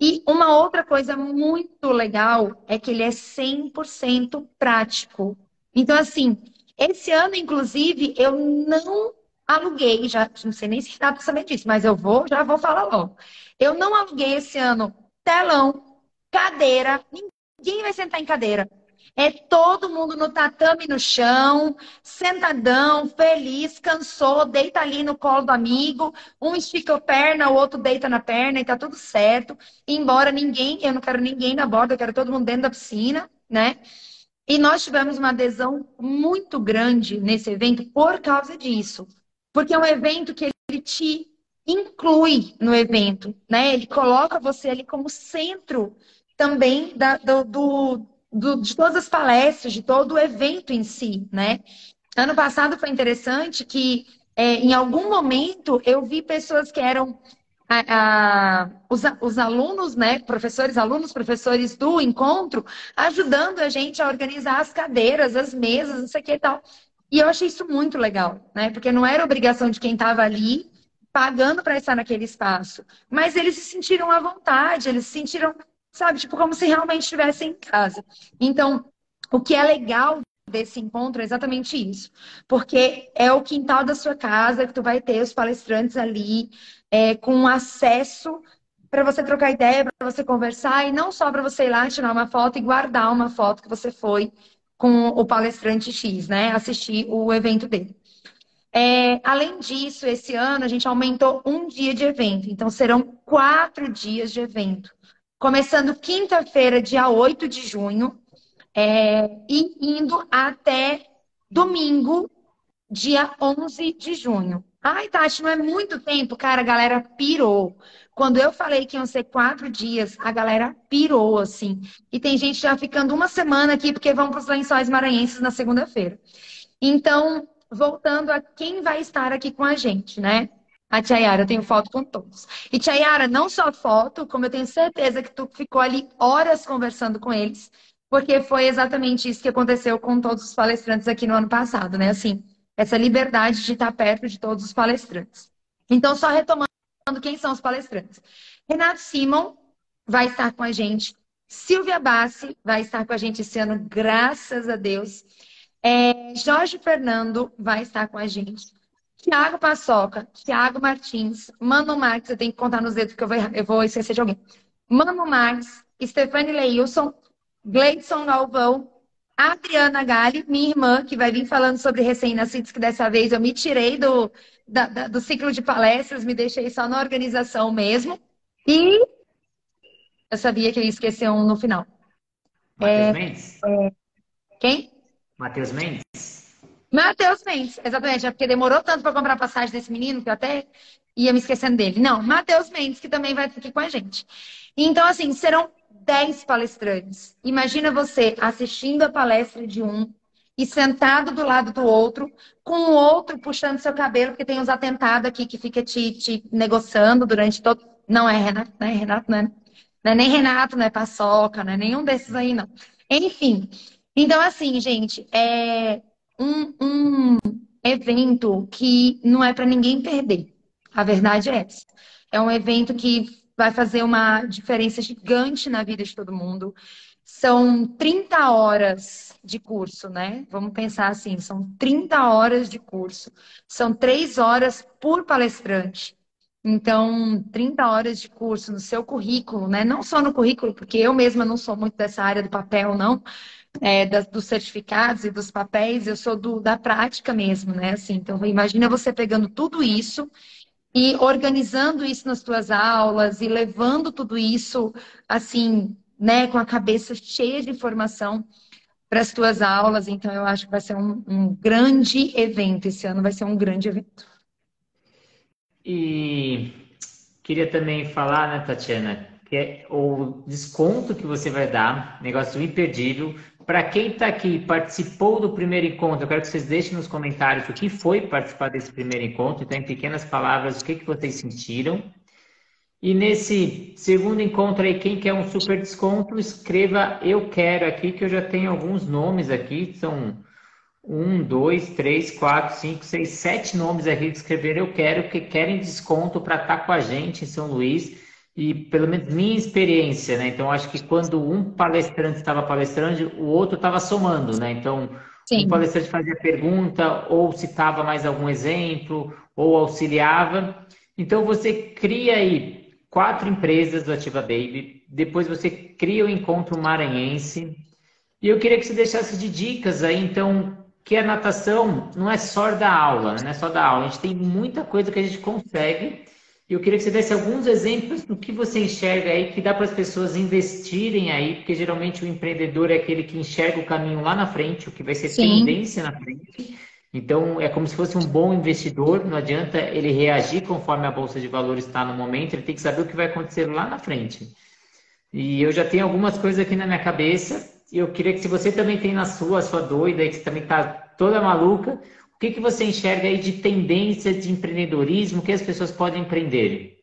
E uma outra coisa muito legal é que ele é 100% prático. Então, assim, esse ano, inclusive, eu não aluguei, já não sei nem se dá para saber disso, mas eu vou, já vou falar logo. Eu não aluguei esse ano telão, cadeira, ninguém vai sentar em cadeira. É todo mundo no tatame no chão, sentadão, feliz, cansou, deita ali no colo do amigo, um estica a perna, o outro deita na perna e tá tudo certo. Embora ninguém, eu não quero ninguém na borda, eu quero todo mundo dentro da piscina, né? E nós tivemos uma adesão muito grande nesse evento por causa disso. Porque é um evento que ele te inclui no evento, né? Ele coloca você ali como centro também da, do, do, do, de todas as palestras, de todo o evento em si, né? Ano passado foi interessante que é, em algum momento eu vi pessoas que eram a, a, os, os, alunos, né, professores, alunos, professores do encontro, ajudando a gente a organizar as cadeiras, as mesas, não sei o que e tal. E eu achei isso muito legal, né? Porque não era obrigação de quem estava ali pagando para estar naquele espaço. Mas eles se sentiram à vontade, eles se sentiram, sabe, tipo, como se realmente estivessem em casa. Então, o que é legal desse encontro é exatamente isso. Porque é o quintal da sua casa que tu vai ter os palestrantes ali, é, com acesso para você trocar ideia, para você conversar, e não só para você ir lá tirar uma foto e guardar uma foto que você foi com o palestrante X, né? Assistir o evento dele. É, além disso, esse ano a gente aumentou um dia de evento, então serão quatro dias de evento. Começando quinta-feira, dia 8 de junho, é, e indo até domingo, dia 11 de junho. Ai, Tati, não é muito tempo, cara, a galera pirou. Quando eu falei que iam ser quatro dias, a galera pirou, assim. E tem gente já ficando uma semana aqui porque vão para os lençóis maranhenses na segunda-feira. Então, voltando a quem vai estar aqui com a gente, né? A Tiayara, eu tenho foto com todos. E Tiayara, não só foto, como eu tenho certeza que tu ficou ali horas conversando com eles, porque foi exatamente isso que aconteceu com todos os palestrantes aqui no ano passado, né? Assim, essa liberdade de estar perto de todos os palestrantes. Então, só retomando quem são os palestrantes. Renato Simon vai estar com a gente. Silvia Bassi vai estar com a gente esse ano, graças a Deus. É, Jorge Fernando vai estar com a gente. Tiago Paçoca, Tiago Martins, Mano Marques, eu tenho que contar nos dedos porque eu vou, eu vou esquecer de alguém. Mano Marques, Stefane Leilson, Gleidson Galvão, Adriana Gali, minha irmã, que vai vir falando sobre recém-nascidos, que dessa vez eu me tirei do, da, da, do ciclo de palestras, me deixei só na organização mesmo. E eu sabia que eu ia esquecer um no final. Matheus é, Mendes? É, quem? Matheus Mendes? Matheus Mendes, exatamente. É porque demorou tanto para comprar a passagem desse menino que eu até ia me esquecendo dele. Não, Matheus Mendes, que também vai aqui com a gente. Então, assim, serão 10 palestrantes. Imagina você assistindo a palestra de um e sentado do lado do outro, com o outro puxando seu cabelo, porque tem uns atentados aqui que fica te, te negociando durante todo. Não é Renato, não é Renato, não é, não é nem Renato, não é Paçoca, não é nenhum desses aí, não. Enfim. Então, assim, gente, é um, um evento que não é para ninguém perder. A verdade é essa. É um evento que vai fazer uma diferença gigante na vida de todo mundo. São 30 horas de curso, né? Vamos pensar assim, são 30 horas de curso. São 3 horas por palestrante. Então, 30 horas de curso no seu currículo, né? Não só no currículo, porque eu mesma não sou muito dessa área do papel, não, é, das, dos certificados e dos papéis, eu sou do, da prática mesmo, né? Assim, então, imagina você pegando tudo isso e organizando isso nas tuas aulas e levando tudo isso assim, né, com a cabeça cheia de informação para as tuas aulas. Então, eu acho que vai ser um, um, grande evento. Esse ano vai ser um grande evento. E queria também falar, né, Tatiana, que é o desconto que você vai dar, negócio imperdível, para quem está aqui participou do primeiro encontro, eu quero que vocês deixem nos comentários o que foi participar desse primeiro encontro, então, em pequenas palavras, o que, que vocês sentiram. E nesse segundo encontro aí, quem quer um super desconto, escreva eu quero aqui, que eu já tenho alguns nomes aqui, são um, dois, três, quatro, cinco, seis, sete nomes aqui que escreveram eu quero, que querem desconto para estar tá com a gente em São Luís e pelo menos minha experiência, né? Então acho que quando um palestrante estava palestrando, o outro estava somando, né? Então Sim. um palestrante fazia pergunta ou citava mais algum exemplo ou auxiliava. Então você cria aí quatro empresas do Ativa Baby, depois você cria o encontro maranhense. E eu queria que você deixasse de dicas aí, então, que a natação não é só da aula, não é só da aula. A gente tem muita coisa que a gente consegue Eu queria que você desse alguns exemplos do que você enxerga aí, que dá para as pessoas investirem aí, porque geralmente o empreendedor é aquele que enxerga o caminho lá na frente, o que vai ser Sim. tendência na frente. Então, é como se fosse um bom investidor, não adianta ele reagir conforme a Bolsa de Valores está no momento, ele tem que saber o que vai acontecer lá na frente. E eu já tenho algumas coisas aqui na minha cabeça, e eu queria que se você também tem na sua, a sua doida, que também está toda maluca, o que, que você enxerga aí de tendência de empreendedorismo que as pessoas podem empreender?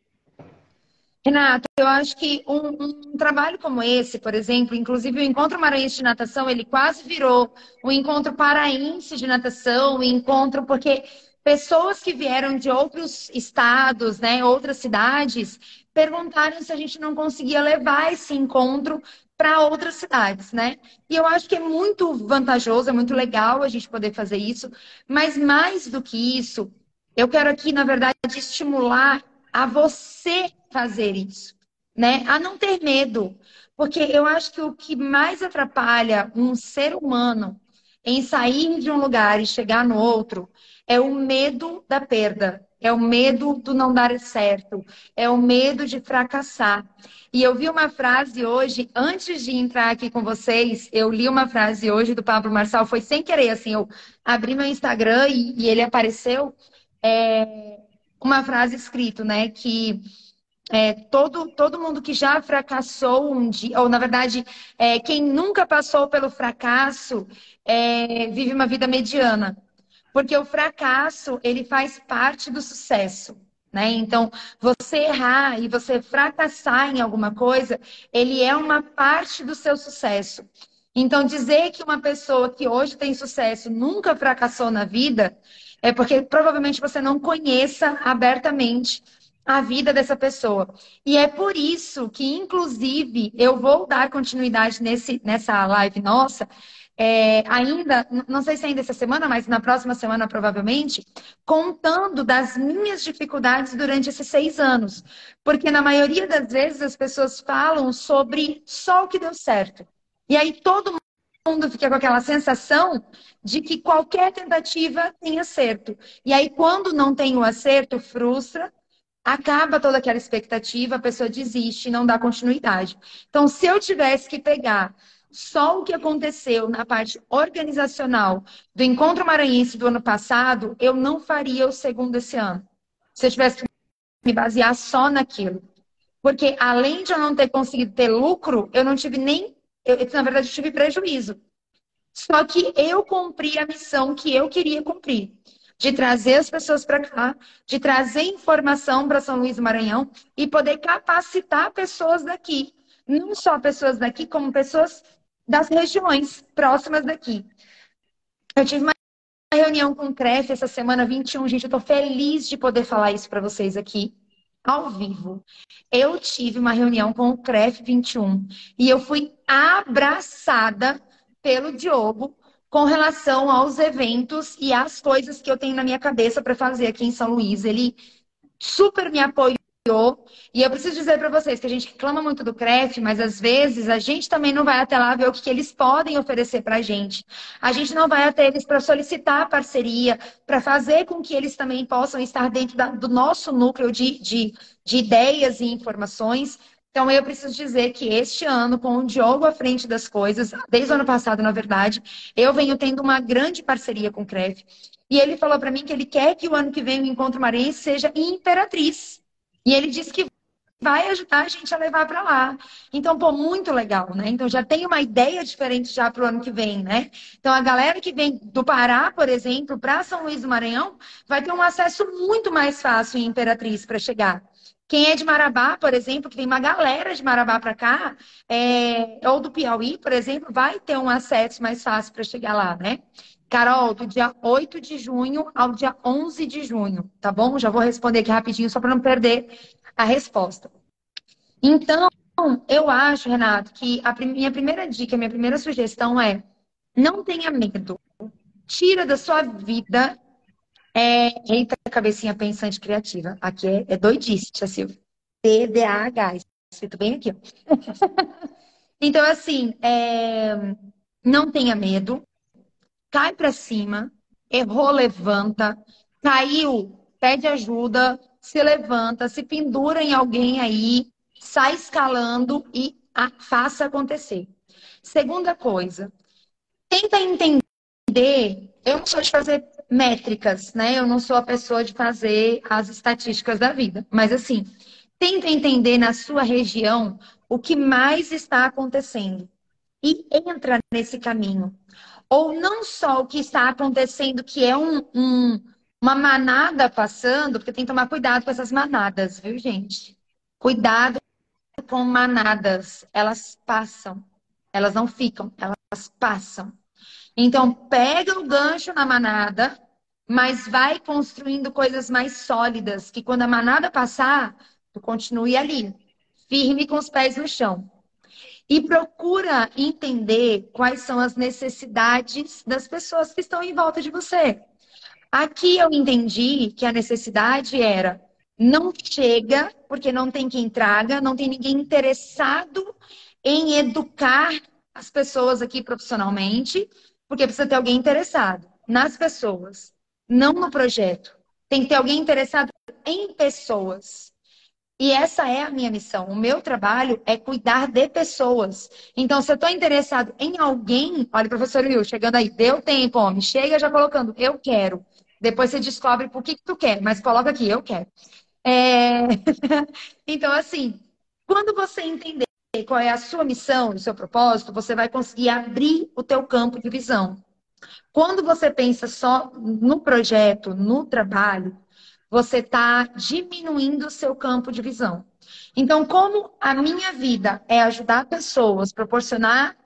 Renato, eu acho que um, um, trabalho como esse, por exemplo, inclusive o Encontro Maranhense de Natação, ele quase virou o Encontro Paraense de Natação, o encontro porque pessoas que vieram de outros estados, né, outras cidades, perguntaram se a gente não conseguia levar esse encontro para outras cidades, né? E eu acho que é muito vantajoso, é muito legal a gente poder fazer isso, mas mais do que isso, eu quero aqui, na verdade, estimular a você fazer isso, né? A não ter medo, porque eu acho que o que mais atrapalha um ser humano em sair de um lugar e chegar no outro é o medo da perda, é o medo do não dar certo, é o medo de fracassar. E eu vi uma frase hoje, antes de entrar aqui com vocês, eu li uma frase hoje do Pablo Marçal, foi sem querer, assim, eu abri meu Instagram e, e ele apareceu, é, uma frase escrito, né, que é, todo, todo mundo que já fracassou um dia, ou na verdade, é, quem nunca passou pelo fracasso, é, vive uma vida mediana. Porque o fracasso, ele faz parte do sucesso. Né? Então, você errar e você fracassar em alguma coisa, ele é uma parte do seu sucesso. Então, dizer que uma pessoa que hoje tem sucesso nunca fracassou na vida, é porque provavelmente você não conheça abertamente a vida dessa pessoa. E é por isso que, inclusive, eu vou dar continuidade nesse, nessa live nossa, é, ainda, não sei se ainda essa semana, mas na próxima semana provavelmente, contando das minhas dificuldades durante esses seis anos. Porque na maioria das vezes as pessoas falam sobre só o que deu certo. E aí todo mundo fica com aquela sensação de que qualquer tentativa tem acerto. E aí quando não tem o acerto, frustra, acaba toda aquela expectativa, a pessoa desiste, não dá continuidade. Então, se eu tivesse que pegar só o que aconteceu na parte organizacional do Encontro Maranhense do ano passado, eu não faria o segundo esse ano. Se eu tivesse que me basear só naquilo. Porque além de eu não ter conseguido ter lucro, eu não tive nem. Eu, na verdade, eu tive prejuízo. Só que eu cumpri a missão que eu queria cumprir. De trazer as pessoas para cá, de trazer informação para São Luís do Maranhão e poder capacitar pessoas daqui. Não só pessoas daqui, como pessoas das regiões próximas daqui. Eu tive uma reunião com o CREF essa semana 21, gente, eu tô feliz de poder falar isso para vocês aqui ao vivo. Eu tive uma reunião com o CREF 21 e eu fui abraçada pelo Diogo com relação aos eventos e às coisas que eu tenho na minha cabeça para fazer aqui em São Luís. Ele super me apoiou e eu preciso dizer para vocês que a gente reclama muito do CREF, mas às vezes a gente também não vai até lá ver o que, eles podem oferecer para a gente. A gente não vai até eles para solicitar parceria, para fazer com que eles também possam estar dentro da, do nosso núcleo de, de, de ideias e informações. Então, eu preciso dizer que este ano, com o Diogo à frente das coisas, desde o ano passado, na verdade, eu venho tendo uma grande parceria com o CREF. E ele falou para mim que ele quer que o ano que vem o Encontro Marense seja Imperatriz. E ele disse que vai ajudar a gente a levar para lá. Então, pô, muito legal, né? Então já tem uma ideia diferente já para o ano que vem, né? Então a galera que vem do Pará, por exemplo, para São Luís do Maranhão, vai ter um acesso muito mais fácil em Imperatriz para chegar. Quem é de Marabá, por exemplo, que vem uma galera de Marabá para cá, é... ou do Piauí, por exemplo, vai ter um acesso mais fácil para chegar lá, né? Carol, do dia 8 de junho ao dia 11 de junho, tá bom? Já vou responder aqui rapidinho, só para não perder a resposta. Então, eu acho, Renato, que a minha primeira dica, a minha primeira sugestão é não tenha medo. Tira da sua vida. É... Eita, cabecinha pensante criativa. Aqui é, é doidice, tia Silvia. TDAH. Escrito bem aqui. [laughs] então, assim, é... não tenha medo cai para cima, errou, levanta, caiu, pede ajuda, se levanta, se pendura em alguém aí, sai escalando e a, faça acontecer. Segunda coisa, tenta entender. Eu não sou de fazer métricas, né? Eu não sou a pessoa de fazer as estatísticas da vida. Mas assim, tenta entender na sua região o que mais está acontecendo e entra nesse caminho. Ou não só o que está acontecendo, que é um, um, uma manada passando, porque tem que tomar cuidado com essas manadas, viu, gente? Cuidado com manadas, elas passam, elas não ficam, elas passam. Então, pega o gancho na manada, mas vai construindo coisas mais sólidas, que quando a manada passar, tu continue ali, firme com os pés no chão. E procura entender quais são as necessidades das pessoas que estão em volta de você. Aqui eu entendi que a necessidade era não chega, porque não tem quem traga, não tem ninguém interessado em educar as pessoas aqui profissionalmente, porque precisa ter alguém interessado nas pessoas, não no projeto. Tem que ter alguém interessado em pessoas. E essa é a minha missão. O meu trabalho é cuidar de pessoas. Então, se eu estou interessado em alguém, olha, professor Will, chegando aí, deu tempo, homem, chega já colocando, eu quero. Depois você descobre por que, que tu quer, mas coloca aqui, eu quero. É... [laughs] então, assim, quando você entender qual é a sua missão, o seu propósito, você vai conseguir abrir o teu campo de visão. Quando você pensa só no projeto, no trabalho, você está diminuindo o seu campo de visão. Então, como a minha vida é ajudar pessoas, proporcionar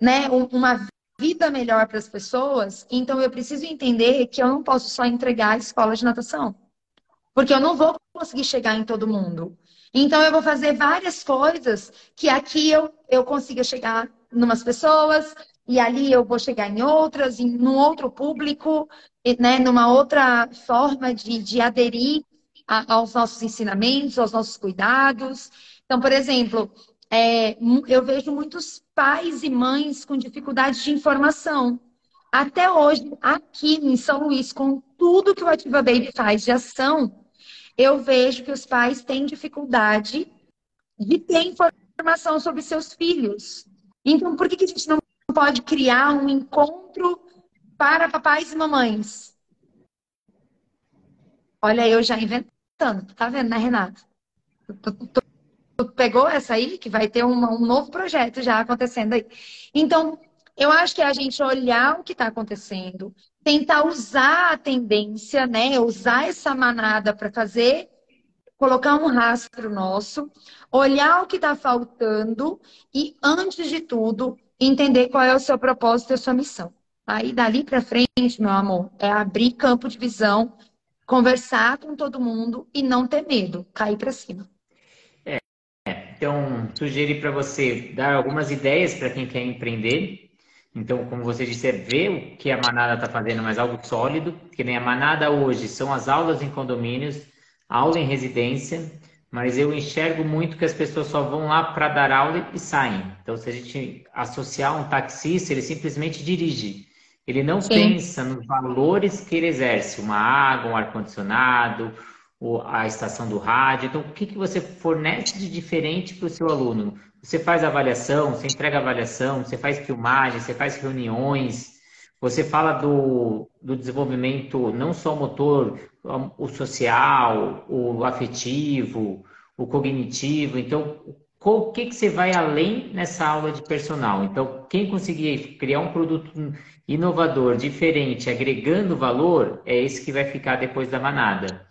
né, uma vida melhor para as pessoas, então eu preciso entender que eu não posso só entregar a escola de natação. Porque eu não vou conseguir chegar em todo mundo. Então, eu vou fazer várias coisas que aqui eu, eu consiga chegar em umas pessoas, e ali eu vou chegar em outras, em um outro público, né, numa outra forma de, de aderir a, aos nossos ensinamentos, aos nossos cuidados. Então, por exemplo, é, eu vejo muitos pais e mães com dificuldade de informação. Até hoje, aqui em São Luís, com tudo que o Ativa Baby faz de ação, eu vejo que os pais têm dificuldade de ter informação sobre seus filhos. Então, por que, que a gente não pode criar um encontro para papais e mamães? Olha, eu já inventando, tá vendo, né, Renata? Tu, tu, tu, pegou essa aí, que vai ter um novo projeto já acontecendo aí. Então, eu acho que é a gente olhar o que está acontecendo, tentar usar a tendência, né? Usar essa manada para fazer, colocar um rastro nosso, olhar o que está faltando e, antes de tudo, entender qual é o seu propósito e a sua missão. Aí, dali para frente, meu amor, é abrir campo de visão, conversar com todo mundo e não ter medo, cair para cima. É, então, sugeri para você dar algumas ideias para quem quer empreender então, como você disse, é ver o que a manada está fazendo, mas algo sólido, que nem a manada hoje são as aulas em condomínios, aula em residência, mas eu enxergo muito que as pessoas só vão lá para dar aula e saem. Então, se a gente associar um taxista, ele simplesmente dirige. Ele não Sim. pensa nos valores que ele exerce, uma água, um ar-condicionado, a estação do rádio. Então, o que, que você fornece de diferente para o seu aluno? Você faz avaliação, você entrega avaliação, você faz filmagem, você faz reuniões, você fala do, do desenvolvimento não só motor, o social, o afetivo, o cognitivo. Então, o que, que você vai além nessa aula de personal? Então, quem conseguir criar um produto inovador, diferente, agregando valor, é esse que vai ficar depois da manada.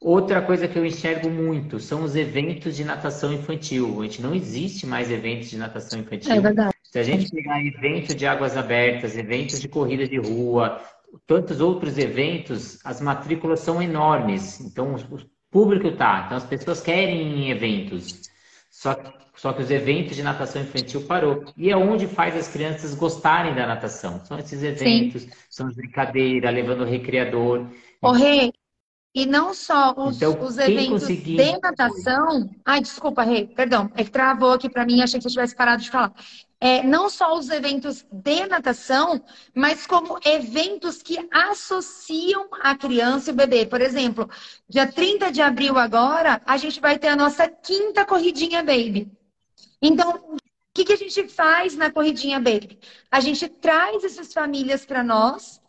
Outra coisa que eu enxergo muito são os eventos de natação infantil. A gente não existe mais eventos de natação infantil. É verdade. Se a gente pegar eventos de águas abertas, eventos de corrida de rua, tantos outros eventos, as matrículas são enormes. Então, o público tá. Então, as pessoas querem eventos. Só que, só que os eventos de natação infantil parou. E é onde faz as crianças gostarem da natação. São esses eventos, Sim. são as brincadeiras, levando o recreador. Ô, Rei, e não só os, então, os eventos conseguir... de natação. Ai, desculpa, Rei, perdão. É que travou aqui para mim, achei que você tivesse parado de falar. É, não só os eventos de natação, mas como eventos que associam a criança e o bebê. Por exemplo, dia 30 de abril agora, a gente vai ter a nossa quinta corridinha baby. Então, o que, que a gente faz na corridinha baby? A gente traz essas famílias para nós.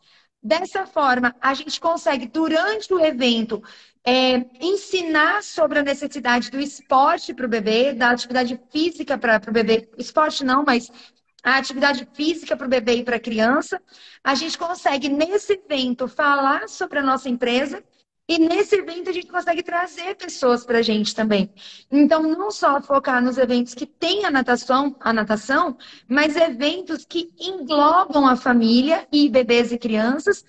Dessa forma, a gente consegue, durante o evento, é, ensinar sobre a necessidade do esporte para o bebê, da atividade física para o bebê. Esporte não, mas a atividade física para o bebê e para a criança. A gente consegue, nesse evento, falar sobre a nossa empresa. E nesse evento a gente consegue trazer pessoas para a gente também. Então, não só focar nos eventos que têm a natação, a natação, mas eventos que englobam a família e bebês e crianças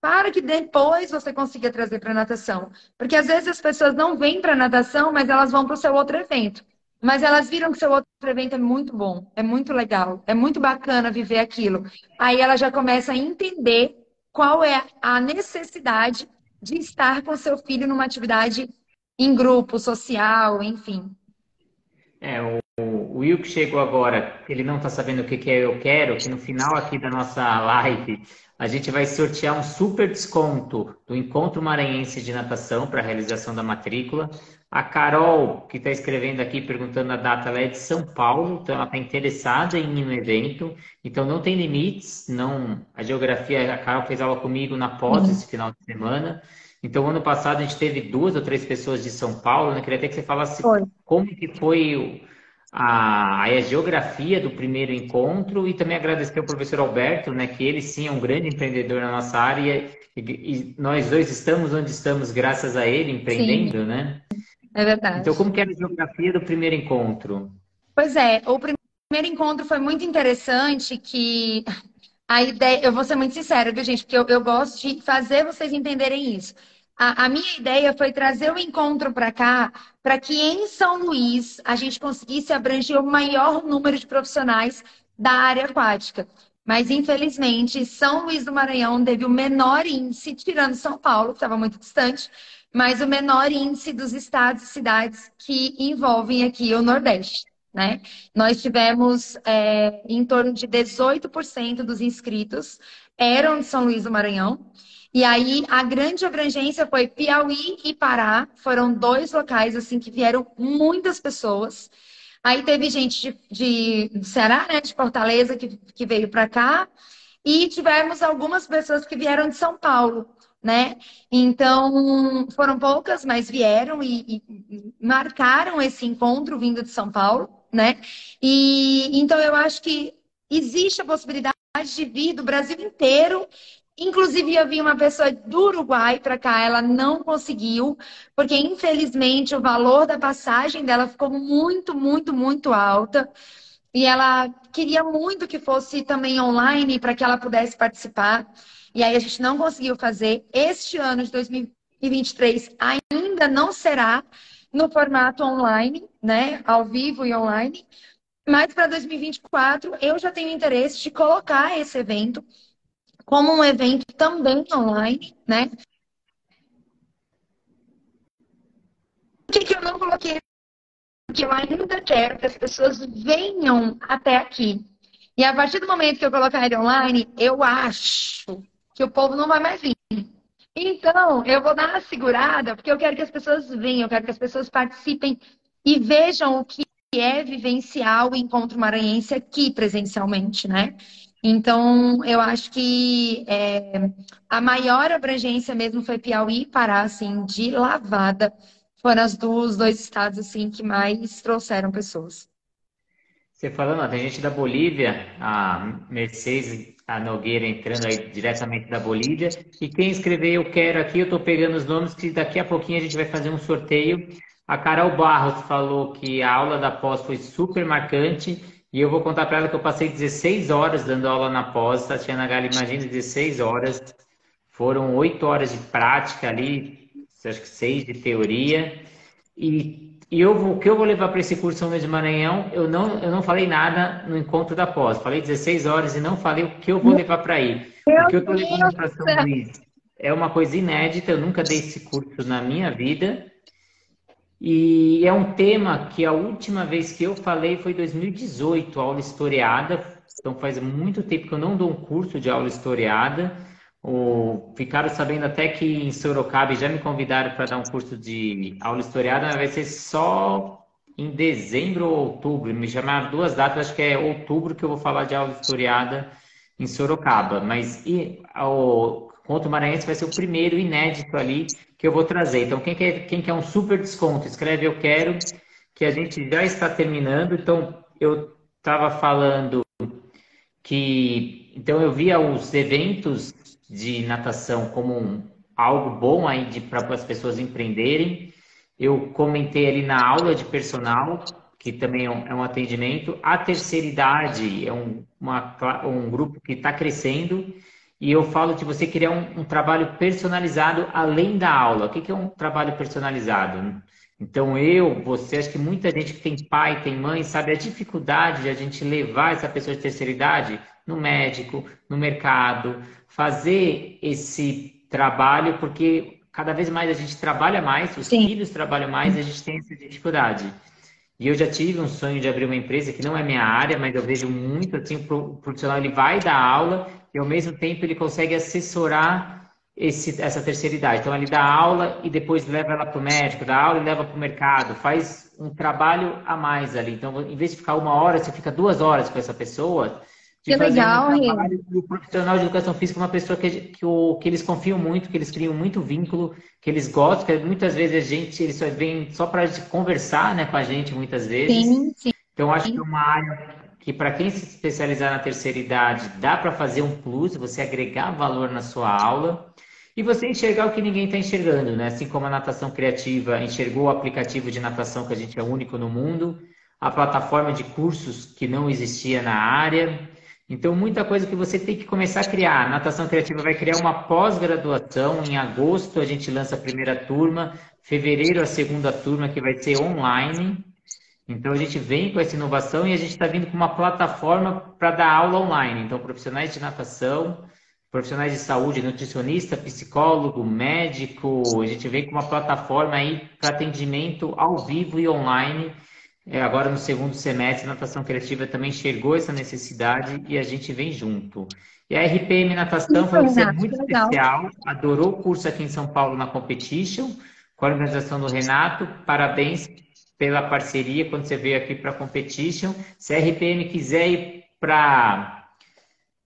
para que depois você consiga trazer para natação. Porque às vezes as pessoas não vêm para a natação, mas elas vão para o seu outro evento. Mas elas viram que seu outro evento é muito bom, é muito legal, é muito bacana viver aquilo. Aí ela já começa a entender qual é a necessidade de estar com seu filho numa atividade em grupo, social, enfim. É, o, o Will que chegou agora, ele não está sabendo o que, que é Eu Quero, que no final aqui da nossa live a gente vai sortear um super desconto do Encontro Maranhense de Natação para a realização da matrícula. A Carol, que está escrevendo aqui, perguntando a data, ela é de São Paulo, então ela está interessada em ir no evento. Então não tem limites, não. A geografia, a Carol fez aula comigo na pós uhum. esse final de semana. Então, ano passado a gente teve duas ou três pessoas de São Paulo, né? Queria até que você falasse foi. como que foi a, a geografia do primeiro encontro e também agradecer ao professor Alberto, né, que ele sim é um grande empreendedor na nossa área e, e nós dois estamos onde estamos graças a ele, empreendendo, sim. né? É verdade. Então, como que era a geografia do primeiro encontro? Pois é, o primeiro encontro foi muito interessante que a ideia, eu vou ser muito sincera, viu, gente, porque eu, eu gosto de fazer vocês entenderem isso. A, a, minha ideia foi trazer o encontro para cá, para que em São Luís a gente conseguisse abranger o maior número de profissionais da área aquática. Mas, infelizmente, São Luís do Maranhão teve o menor índice, tirando São Paulo, que estava muito distante, mas o menor índice dos estados e cidades que envolvem aqui o Nordeste. Né? Nós tivemos é, em torno de 18% dos inscritos eram de São Luís do Maranhão. E aí a grande abrangência foi Piauí e Pará, foram dois locais assim que vieram muitas pessoas. Aí teve gente de, de Ceará, né, de Fortaleza, que, que veio para cá, e tivemos algumas pessoas que vieram de São Paulo, né? Então foram poucas, mas vieram e, e marcaram esse encontro vindo de São Paulo, né? E então eu acho que existe a possibilidade de vir do Brasil inteiro Inclusive, eu vi uma pessoa do Uruguai para cá, ela não conseguiu, porque infelizmente o valor da passagem dela ficou muito, muito, muito alta. E ela queria muito que fosse também online para que ela pudesse participar. E aí a gente não conseguiu fazer. Este ano de 2023 ainda não será no formato online, né? Ao vivo e online. Mas para 2024 eu já tenho interesse de colocar esse evento como um evento também online, né? Por que, que eu não coloquei? Porque eu ainda quero que as pessoas venham até aqui. E a partir do momento que eu colocar ele online, eu acho que o povo não vai mais vir. Então, eu vou dar uma segurada, porque eu quero que as pessoas venham, eu quero que as pessoas participem e vejam o que é vivenciar o encontro maranhense aqui presencialmente, né? Então, eu acho que é, a maior abrangência mesmo foi Piauí e Pará, assim, de lavada. Foram as duas, dois estados, assim, que mais trouxeram pessoas. Você falando, tem gente da Bolívia, a Mercedes, a Nogueira entrando aí diretamente da Bolívia. E quem escrever Eu Quero aqui, eu estou pegando os nomes que daqui a pouquinho a gente vai fazer um sorteio. A Carol Barros falou que a aula da pós foi super marcante e eu vou contar para ela que eu passei 16 horas dando aula na pós, Tatiana Gale, imagina 16 horas. Foram 8 horas de prática ali, acho que 6 de teoria. E, e eu vou, o que eu vou levar para esse curso São Luís de Maranhão, eu não, eu não falei nada no encontro da pós. Falei 16 horas e não falei o que eu vou levar para aí. O que eu estou levando para São Luís é uma coisa inédita, eu nunca dei esse curso na minha vida. E é um tema que a última vez que eu falei foi em 2018, aula historiada. Então faz muito tempo que eu não dou um curso de aula historiada. O, ficaram sabendo até que em Sorocaba já me convidaram para dar um curso de aula historiada, vai ser só em dezembro ou outubro. Me chamaram duas datas, acho que é outubro que eu vou falar de aula historiada em Sorocaba. Mas e, o Conto Maranhense vai ser o primeiro inédito ali que eu vou trazer. Então, quem quer, quem quer um super desconto, escreve Eu Quero, que a gente já está terminando. Então, eu estava falando que. Então, eu via os eventos de natação como um, algo bom aí para as pessoas empreenderem. Eu comentei ali na aula de personal, que também é um, é um atendimento. A terceira idade é um, uma, um grupo que está crescendo e eu falo de você criar um, um trabalho personalizado além da aula. O que, que é um trabalho personalizado? Então, eu, você, acho que muita gente que tem pai, tem mãe, sabe a dificuldade de a gente levar essa pessoa de terceira idade no médico, no mercado, fazer esse trabalho, porque cada vez mais a gente trabalha mais, os Sim. filhos trabalham mais a gente tem essa dificuldade. E eu já tive um sonho de abrir uma empresa que não é minha área, mas eu vejo muito assim, o profissional ele vai dar aula e ao mesmo tempo ele consegue assessorar esse, essa terceira idade. Então ele dá aula e depois leva ela para o médico, dá aula e leva para o mercado, faz um trabalho a mais ali. Então, em vez de ficar uma hora, você fica duas horas com essa pessoa. Que legal, um trabalho, O profissional de educação física é uma pessoa que, que, o, que eles confiam muito, que eles criam muito vínculo, que eles gostam, que muitas vezes a gente, eles só vêm só para conversar né, com a gente, muitas vezes. Sim, sim. Então, acho que é uma área que para quem se especializar na terceira idade, dá para fazer um plus, você agregar valor na sua aula e você enxergar o que ninguém está enxergando, né? Assim como a natação criativa enxergou o aplicativo de natação que a gente é único no mundo, a plataforma de cursos que não existia na área. Então, muita coisa que você tem que começar a criar. A natação criativa vai criar uma pós-graduação. Em agosto, a gente lança a primeira turma. Fevereiro, a segunda turma, que vai ser online. Então a gente vem com essa inovação e a gente está vindo com uma plataforma para dar aula online. Então, profissionais de natação, profissionais de saúde, nutricionista, psicólogo, médico, a gente vem com uma plataforma aí para atendimento ao vivo e online. É, agora no segundo semestre, a natação criativa também enxergou essa necessidade e a gente vem junto. E a RPM Natação foi um ser muito especial, adorou o curso aqui em São Paulo na Competition, com a organização do Renato. Parabéns pela parceria quando você veio aqui para a Competition. Se a RPM quiser ir para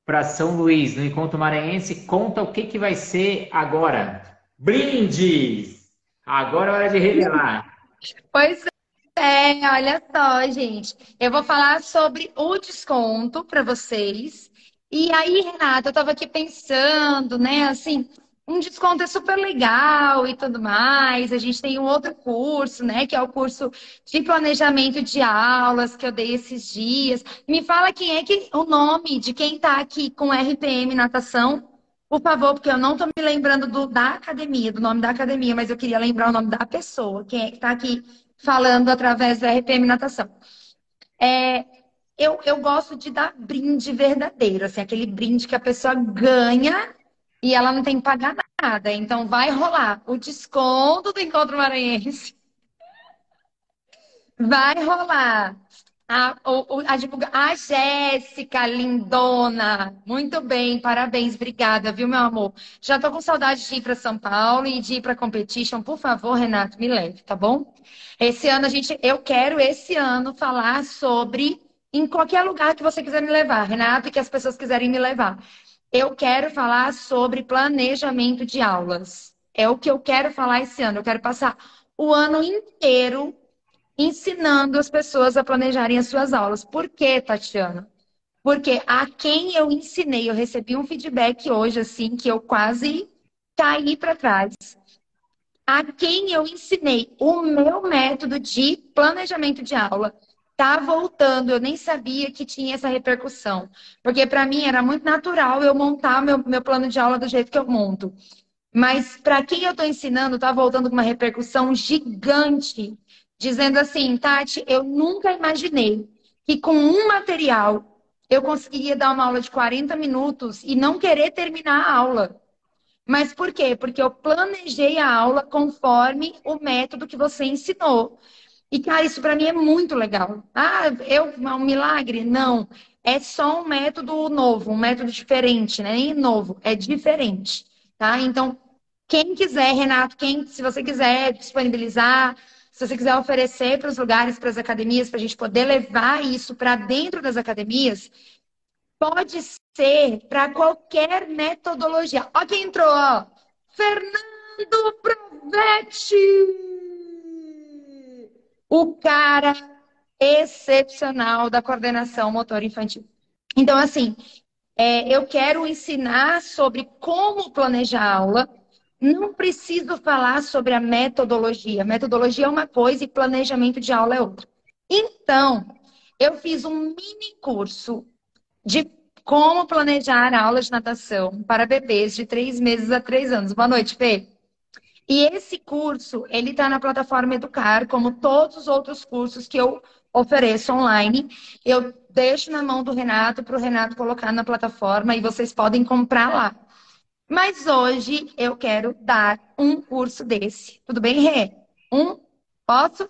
para São Luís, no Encontro Maranhense, conta o que, que vai ser agora. Brindes! Agora é hora de revelar. Pois é, olha só, gente. Eu vou falar sobre o desconto para vocês. E aí, Renata, eu estava aqui pensando, né, assim, um desconto é super legal e tudo mais. A gente tem um outro curso, né? Que é o curso de planejamento de aulas que eu dei esses dias. Me fala quem é que o nome de quem está aqui com RPM natação, por favor, porque eu não estou me lembrando do, da academia, do nome da academia, mas eu queria lembrar o nome da pessoa, quem é que está aqui falando através do RPM natação. É, eu, eu gosto de dar brinde verdadeiro, assim, aquele brinde que a pessoa ganha e ela não tem que pagar nada. Então vai rolar o desconto do Encontro Maranhense. [laughs] Vai rolar a, a, divulga... a Jéssica, lindona. Muito bem, parabéns, obrigada, viu, meu amor? Já tô com saudade de ir para São Paulo e de ir para competition. Por favor, Renato, me leve, tá bom? Esse ano a gente, eu quero esse ano falar sobre em qualquer lugar que você quiser me levar, Renato, e que as pessoas quiserem me levar eu quero falar sobre planejamento de aulas. É o que eu quero falar esse ano. Eu quero passar o ano inteiro ensinando as pessoas a planejarem as suas aulas. Por quê, Tatiana? Porque a quem eu ensinei, eu recebi um feedback hoje, assim, que eu quase caí para trás. A quem eu ensinei o meu método de planejamento de aula tá voltando. Eu nem sabia que tinha essa repercussão. Porque para mim era muito natural eu montar meu, meu plano de aula do jeito que eu monto. Mas para quem eu estou ensinando, tá voltando com uma repercussão gigante, dizendo assim, Tati, eu nunca imaginei que com um material eu conseguiria dar uma aula de 40 minutos e não querer terminar a aula. Mas por quê? Porque eu planejei a aula conforme o método que você ensinou. E, cara, isso para mim é muito legal. Ah, eu, um milagre? Não. É só um método novo, um método diferente, né? Nem novo, é diferente, tá? Então, quem quiser, Renato, quem, se você quiser disponibilizar, se você quiser oferecer para os lugares, para as academias, para a gente poder levar isso para dentro das academias, pode ser para qualquer metodologia. Ó quem entrou, ó. Fernando Provetti! O cara excepcional da coordenação motor infantil. Então, assim, é, eu quero ensinar sobre como planejar a aula. Não preciso falar sobre a metodologia. Metodologia é uma coisa e planejamento de aula é outra. Então, eu fiz um mini curso de como planejar aulas de natação para bebês de três meses a três anos. Boa noite, Fê. E esse curso, ele está na plataforma Educar, como todos os outros cursos que eu ofereço online. Eu deixo na mão do Renato para o Renato colocar na plataforma e vocês podem comprar lá. Mas hoje eu quero dar um curso desse. Tudo bem, Rê? Um? Posso?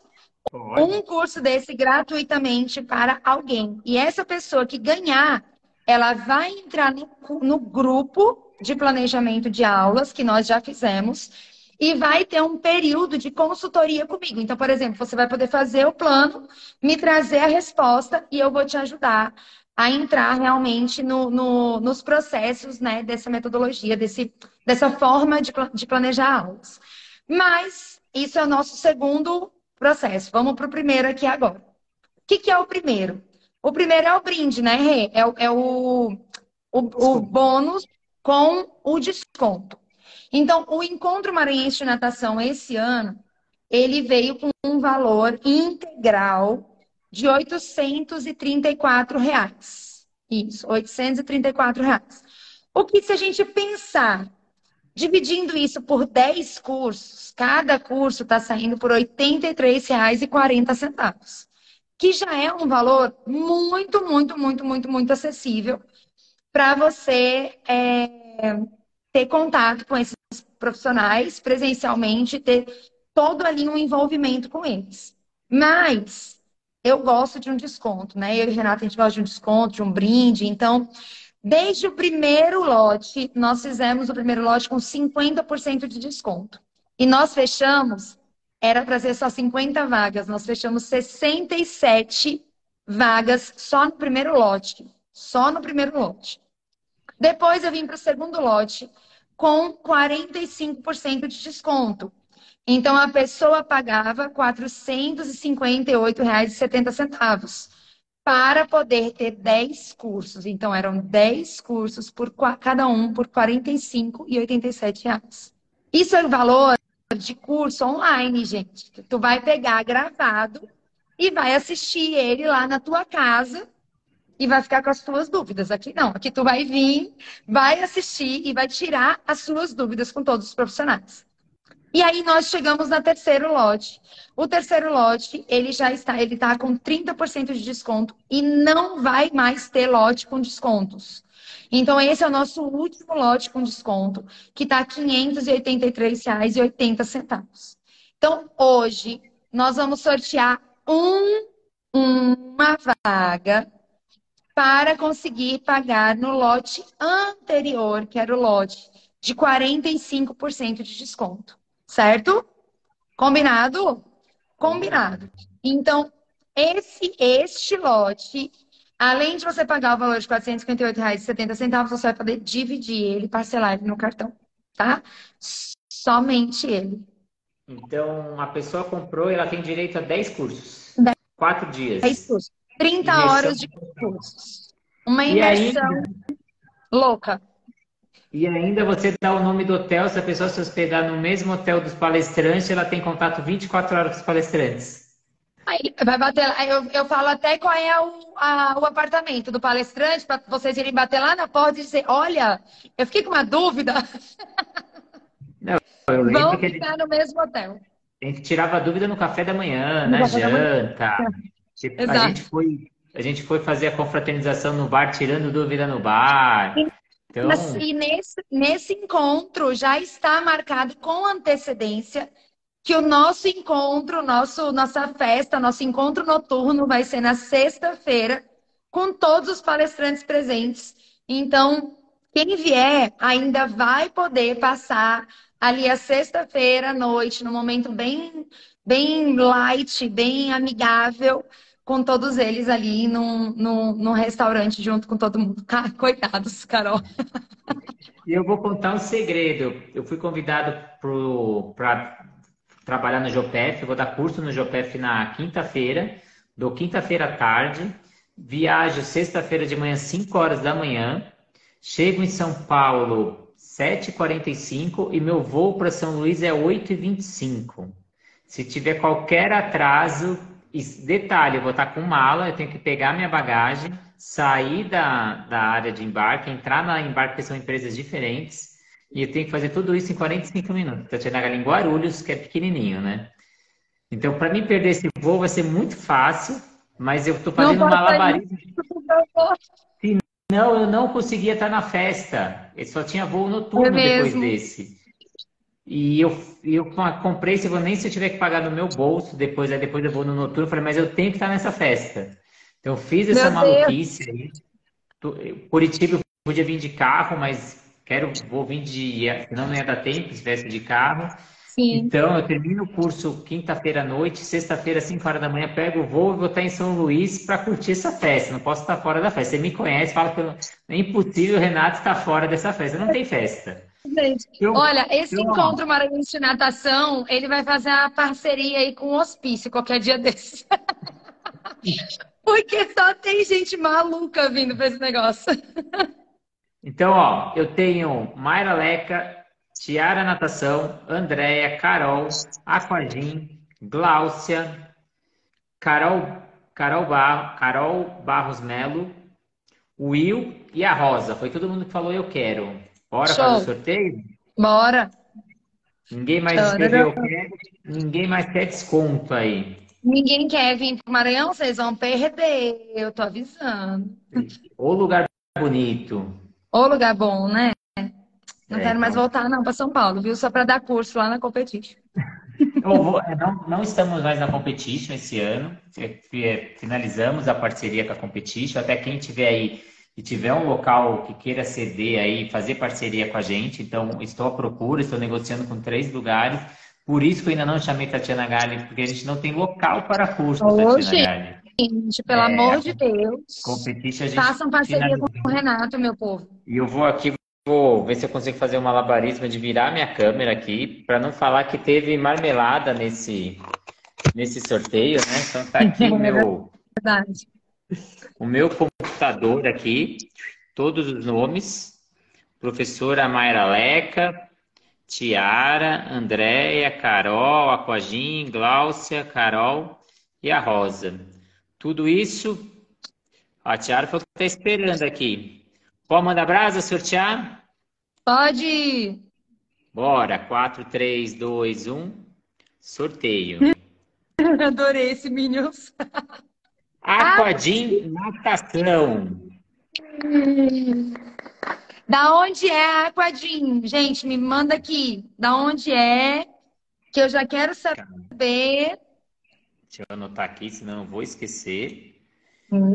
Pode. Um curso desse gratuitamente para alguém. E essa pessoa que ganhar ela vai entrar no, no grupo de planejamento de aulas que nós já fizemos e vai ter um período de consultoria comigo. Então, por exemplo, você vai poder fazer o plano, me trazer a resposta e eu vou te ajudar a entrar realmente no, no, nos processos né, dessa metodologia, desse, dessa forma de, de planejar aulas. Mas isso é o nosso segundo processo. Vamos para o primeiro aqui agora. O que, que é o primeiro? O primeiro é o brinde, né, Rê? É, é o, o, o bônus com o desconto. Então, o Encontro Maranhense de Natação esse ano, ele veio com um valor integral de 834 reais. Isso, 834 reais. O que se a gente pensar, dividindo isso por 10 cursos, cada curso está saindo por R$ 83,40 que já é um valor muito, muito, muito, muito, muito acessível para você é, ter contato com esses profissionais presencialmente, ter todo ali um envolvimento com eles. Mas eu gosto de um desconto, né? Eu e Renata, a gente gosta de um desconto, de um brinde. Então, desde o primeiro lote, nós fizemos o primeiro lote com 50% de desconto. E nós fechamos era para ser só 50 vagas. Nós fechamos 67 vagas só no primeiro lote. Só no primeiro lote. Depois eu vim para o segundo lote com 45% de desconto. Então a pessoa pagava R$ 458,70 para poder ter 10 cursos. Então eram 10 cursos por cada um por R$ 45,87. Isso é o valor de curso online, gente. Tu vai pegar gravado e vai assistir ele lá na tua casa e vai ficar com as tuas dúvidas. Aqui não, aqui tu vai vir, vai assistir e vai tirar as suas dúvidas com todos os profissionais. E aí nós chegamos no terceiro lote. O terceiro lote, ele já está, ele está com 30% de desconto e não vai mais ter lote com descontos. Então, esse é o nosso último lote com desconto, que está R$ 583,80. Então, hoje, nós vamos sortear um, uma vaga para conseguir pagar no lote anterior, que era o lote de 45% de desconto. Certo? Combinado? Combinado. Então, esse este lote Além de você pagar o valor de R$ 458,70, você vai poder dividir ele, parcelar ele no cartão, tá? Somente ele. Então, a pessoa comprou e ela tem direito a 10 cursos. 10. Quatro dias. 10 cursos. 30 imersão. horas de cursos. Uma imersão ainda... louca. E ainda você dá o nome do hotel, se a pessoa se hospedar no mesmo hotel dos palestrantes, ela tem contato 24 horas com os palestrantes. Aí vai bater lá. Eu, eu falo até qual é o, a, o apartamento do palestrante, para vocês irem bater lá na porta e dizer: olha, eu fiquei com uma dúvida. [laughs] Não, eu lembro Vão que ficar gente, no mesmo hotel. A gente tirava dúvida no café da manhã, no na janta. Tipo, a, gente foi, a gente foi fazer a confraternização no bar, tirando dúvida no bar. Então... E nesse, nesse encontro já está marcado com antecedência que o nosso encontro, nosso, nossa festa, nosso encontro noturno vai ser na sexta-feira, com todos os palestrantes presentes. Então, quem vier ainda vai poder passar ali a sexta-feira à noite, num momento bem, bem light, bem amigável, com todos eles ali num, num, num restaurante junto com todo mundo. [laughs] Coitados, Carol. E eu vou contar um segredo. Eu fui convidado para trabalhar no Jopef, vou dar curso no Jopef na quinta-feira, dou quinta-feira à tarde, viajo sexta-feira de manhã, 5 horas da manhã, chego em São Paulo 7h45 e meu voo para São Luís é 8h25. Se tiver qualquer atraso, detalhe, eu vou estar com mala, eu tenho que pegar minha bagagem, sair da, da área de embarque, entrar na embarque, que são empresas diferentes, e eu tenho que fazer tudo isso em 45 minutos. Tatiana Galinha em Guarulhos, que é pequenininho, né? Então, para mim perder esse voo vai ser muito fácil, mas eu estou fazendo malabarismo. Não, eu não conseguia estar na festa. Eu só tinha voo noturno é depois desse. E eu, eu comprei esse nem se eu tiver que pagar no meu bolso, depois, aí depois eu vou no noturno, eu falei, mas eu tenho que estar nessa festa. Então, eu fiz essa meu maluquice Deus. aí. Curitiba eu podia vir de carro, mas quero, vou vir de. Senão não ia dar tempo se viesse de carro. Sim. Então, eu termino o curso quinta-feira à noite, sexta-feira, 5 horas da manhã, pego o voo e vou estar em São Luís para curtir essa festa. Não posso estar fora da festa. Você me conhece, fala que é impossível o Renato estar fora dessa festa. Não tem festa. Gente, eu, olha, esse eu... encontro Maranhense de Natação, ele vai fazer a parceria aí com o hospício qualquer dia desses. [laughs] Porque só tem gente maluca vindo para esse negócio. Então, ó, eu tenho Mayra Leca, Tiara Natação, Andréia, Carol, Aquagim, Gláucia, Carol, Carol, Bar, Carol Barros Melo, Will e a Rosa. Foi todo mundo que falou eu quero. Bora Show. fazer o sorteio? Bora. Ninguém mais escreveu ninguém mais quer desconto aí. Ninguém quer vir para o Maranhão, vocês vão perder, eu tô avisando. O lugar bonito. O lugar bom, né? Não é, quero mais então. voltar não para São Paulo, viu? Só para dar curso lá na Competition. [laughs] Vou, é, não, não, estamos mais na Competition esse ano. Finalizamos a parceria com a Competition. Até quem tiver aí e tiver um local que queira ceder aí, fazer parceria com a gente, então estou à procura, estou negociando com três lugares. Por isso que eu ainda não chamei Tatiana Galli, porque a gente não tem local para curso, Ô, Tatiana. Gente, pelo é, amor de Deus. Competition, a gente Façam parceria com o Renato, meu povo. E eu vou aqui, vou ver se eu consigo fazer um malabarismo de virar minha câmera aqui, para não falar que teve marmelada nesse, nesse sorteio, né? Então tá [laughs] aqui o meu. Verdade o meu computador aqui, todos os nomes, professora Mayra Leca, Tiara, Andréia, Carol, Aquagim, Gláucia, Carol e a Rosa. Tudo isso, a Tiara foi o que está esperando aqui. Pode mandar brasa, sortear? Pode! Bora, 4, 3, 2, 1, sorteio. [laughs] Adorei esse Minions. Aquadim Natação. Da onde é a Aquadim? Gente, me manda aqui. Da onde é? Que eu já quero saber. Deixa eu anotar aqui, senão eu vou esquecer.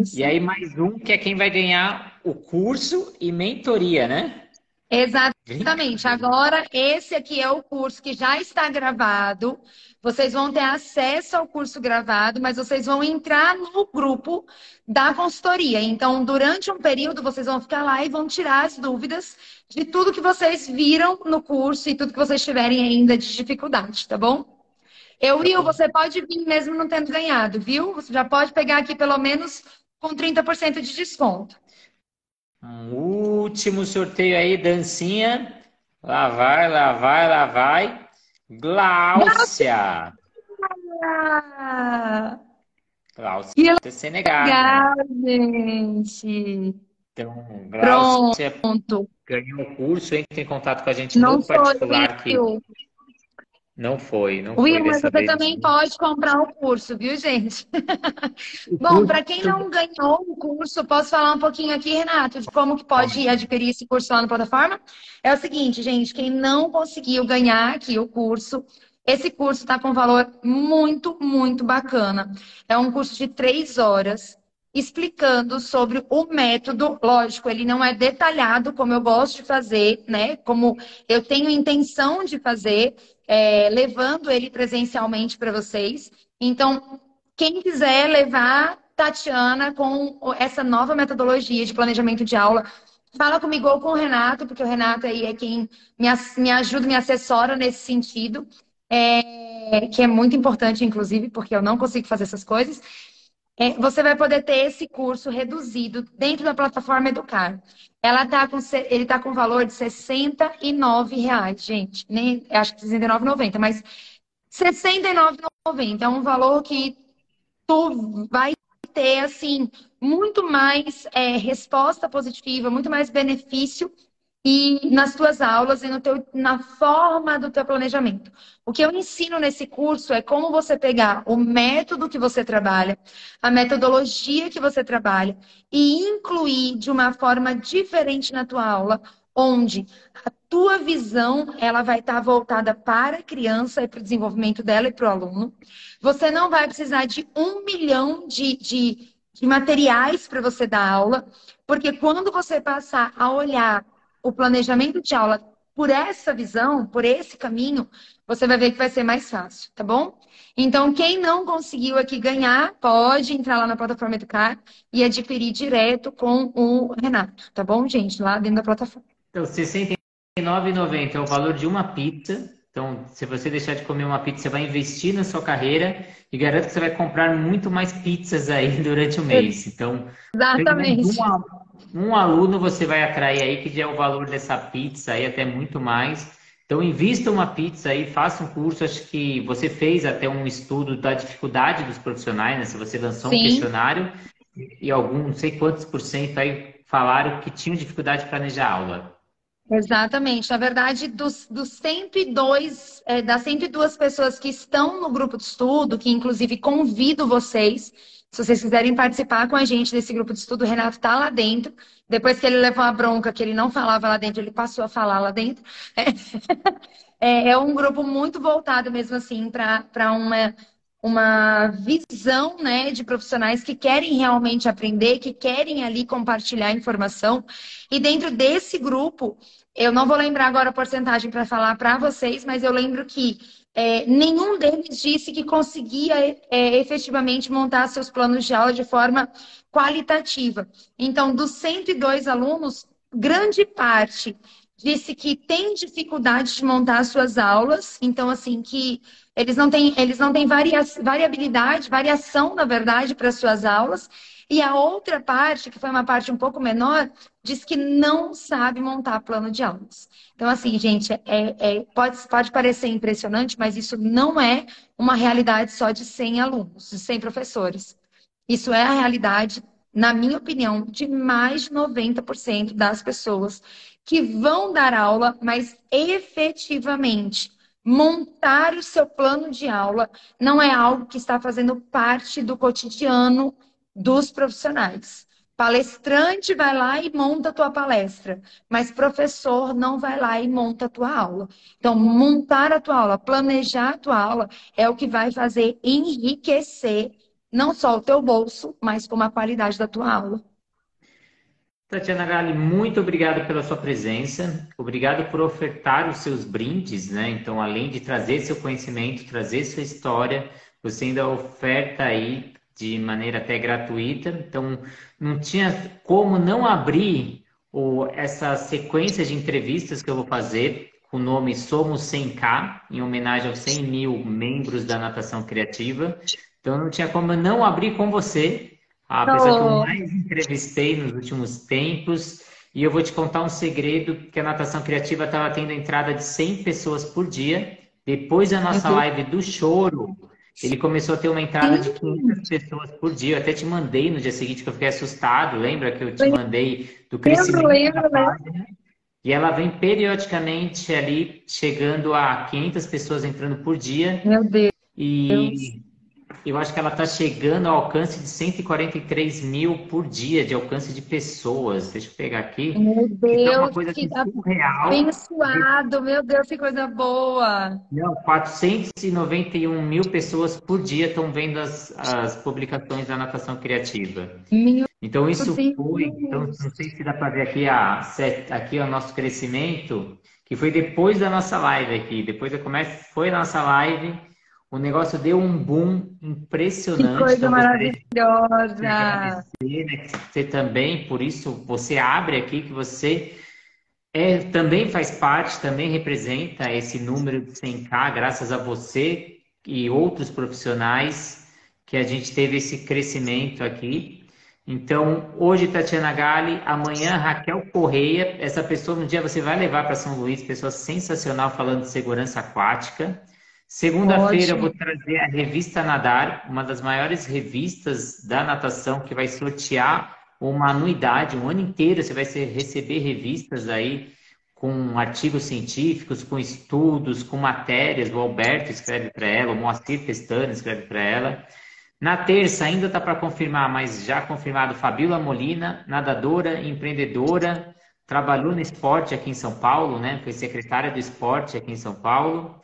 Isso. E aí, mais um que é quem vai ganhar o curso e mentoria, né? Exatamente. Agora, esse aqui é o curso que já está gravado. Vocês vão ter acesso ao curso gravado, mas vocês vão entrar no grupo da consultoria. Então, durante um período, vocês vão ficar lá e vão tirar as dúvidas de tudo que vocês viram no curso e tudo que vocês tiverem ainda de dificuldade, tá bom? Eu, Will, você pode vir mesmo não tendo ganhado, viu? Você já pode pegar aqui pelo menos com 30% de desconto. Um último sorteio aí, dancinha. Lá vai, lá vai, lá vai. Gláucia. Gláucia é Senegal. Legal, gente. Então, Gláucia Pronto. ganhou o curso, entre em contato com a gente Não no particular. Aqui. Não foi, não Will, foi. mas você vez. também pode comprar o curso, viu, gente? [laughs] Bom, para quem não ganhou o curso, posso falar um pouquinho aqui, Renato, de como que pode adquirir esse curso lá na plataforma? É o seguinte, gente, quem não conseguiu ganhar aqui o curso, esse curso está com um valor muito, muito bacana. É um curso de três horas explicando sobre o método. Lógico, ele não é detalhado como eu gosto de fazer, né? Como eu tenho intenção de fazer, é, levando ele presencialmente para vocês. Então, quem quiser levar Tatiana com essa nova metodologia de planejamento de aula, fala comigo ou com o Renato, porque o Renato aí é quem me, me ajuda, me assessora nesse sentido. É, que é muito importante, inclusive, porque eu não consigo fazer essas coisas você vai poder ter esse curso reduzido dentro da plataforma Educar. Ela tá com, ele está com valor de R$ 69,00, gente. Nem, acho que R$ 69,90, mas R$ 69,90 é um valor que tu vai ter, assim, muito mais é, resposta positiva, muito mais benefício e nas tuas aulas e no teu, na forma do teu planejamento. O que eu ensino nesse curso é como você pegar o método que você trabalha, a metodologia que você trabalha e incluir de uma forma diferente na tua aula, onde a tua visão ela vai estar voltada para a criança e para o desenvolvimento dela e para o aluno. Você não vai precisar de um milhão de, de, de materiais para você dar aula, porque quando você passar a olhar o planejamento de aula por essa visão, por esse caminho, você vai ver que vai ser mais fácil, tá bom? Então, quem não conseguiu aqui ganhar, pode entrar lá na plataforma Educar e adquirir direto com o Renato, tá bom, gente? Lá dentro da plataforma. Então, R$ 69,90 é o valor de uma pizza. Então, se você deixar de comer uma pizza, você vai investir na sua carreira e garanto que você vai comprar muito mais pizzas aí [laughs] durante o mês. Então, exatamente. Uma, um aluno você vai atrair aí, que já é o valor dessa pizza aí, até muito mais. Então, invista uma pizza aí, faça um curso. Acho que você fez até um estudo da dificuldade dos profissionais, né? Se você lançou Sim. um questionário e algum, não sei quantos por cento aí falaram que tinham dificuldade de planejar aula. Exatamente. Na verdade, dos, dos 102, é, das 102 pessoas que estão no grupo de estudo, que inclusive convido vocês se vocês quiserem participar com a gente desse grupo de estudo, o Renato está lá dentro. Depois que ele levou a bronca que ele não falava lá dentro, ele passou a falar lá dentro. [laughs] É, é um grupo muito voltado mesmo assim para uma, uma visão né, de profissionais que querem realmente aprender, que querem ali compartilhar informação. E dentro desse grupo, eu não vou lembrar agora a porcentagem para falar para vocês, mas eu lembro que é, nenhum deles disse que conseguia é, efetivamente montar seus planos de aula de forma qualitativa. Então, dos 102 alunos, grande parte disse que tem dificuldade de montar suas aulas, então assim que eles não têm, eles não têm varia, variabilidade, variação, na verdade, para suas aulas. E a outra parte, que foi uma parte um pouco menor, diz que não sabe montar plano de aulas. Então, assim, gente, é, é, pode, pode parecer impressionante, mas isso não é uma realidade só de 100 alunos, de 100 professores. Isso é a realidade, na minha opinião, de mais de 90% das pessoas que vão dar aula, mas efetivamente montar o seu plano de aula não é algo que está fazendo parte do cotidiano dos profissionais. Palestrante vai lá e monta a tua palestra, mas professor não vai lá e monta a tua aula. Então, montar a tua aula, planejar a tua aula é o que vai fazer enriquecer não só o teu bolso, mas como a qualidade da tua aula. Tatiana Gali, muito obrigado pela sua presença. Obrigado por ofertar os seus brindes, né? Então, além de trazer seu conhecimento, trazer sua história, você ainda oferta aí de maneira até gratuita. Então, não tinha como não abrir o, essa sequência de entrevistas que eu vou fazer com o nome Somos 100K, em homenagem aos 100 mil membros da Natação Criativa. Então, não tinha como não abrir com você, a pessoa que eu mais entrevistei nos últimos tempos. E eu vou te contar um segredo, que a Natação Criativa estava tendo entrada de 100 pessoas por dia. Depois da nossa uhum. live do choro, ele começou a ter uma entrada de 500 pessoas por dia. Eu até te mandei no dia seguinte que eu fiquei assustado. Lembra que eu te mandei do crescimento lembro, lembro, da página? E ela vem periodicamente ali chegando a 500 pessoas entrando por dia. Meu Deus. E eu acho que ela está chegando ao alcance de 143 mil por dia de alcance de pessoas. Deixa eu pegar aqui. Meu é Deus, uma coisa que assim, surreal. abençoado. Meu Deus, que coisa boa. Não, 491 mil pessoas por dia estão vendo as, as publicações da natação criativa. Meu Então isso Deus. foi, então não sei se dá para ver aqui a aqui o nosso crescimento, que foi depois da nossa live aqui, depois eu começo, foi a nossa live o negócio deu um boom impressionante. Que coisa então, maravilhosa! Agradecer, né, você também, por isso, você abre aqui que você é, também faz parte, também representa esse número de 100k, graças a você e outros profissionais que a gente teve esse crescimento aqui. Então, hoje Tatiana Gali, amanhã Raquel Correia, essa pessoa um dia você vai levar para São Luís, pessoa sensacional falando de segurança aquática. Segunda-feira eu vou trazer a revista Nadar, uma das maiores revistas da natação que vai sortear uma anuidade, um ano inteiro você vai receber revistas aí com artigos científicos, com estudos, com matérias. O Alberto escreve para ela, o Moacir Pestana escreve para ela. Na terça ainda está para confirmar, mas já confirmado Fabiola Molina, nadadora, empreendedora, trabalhou no esporte aqui em São Paulo, né? Foi secretária do esporte aqui em São Paulo.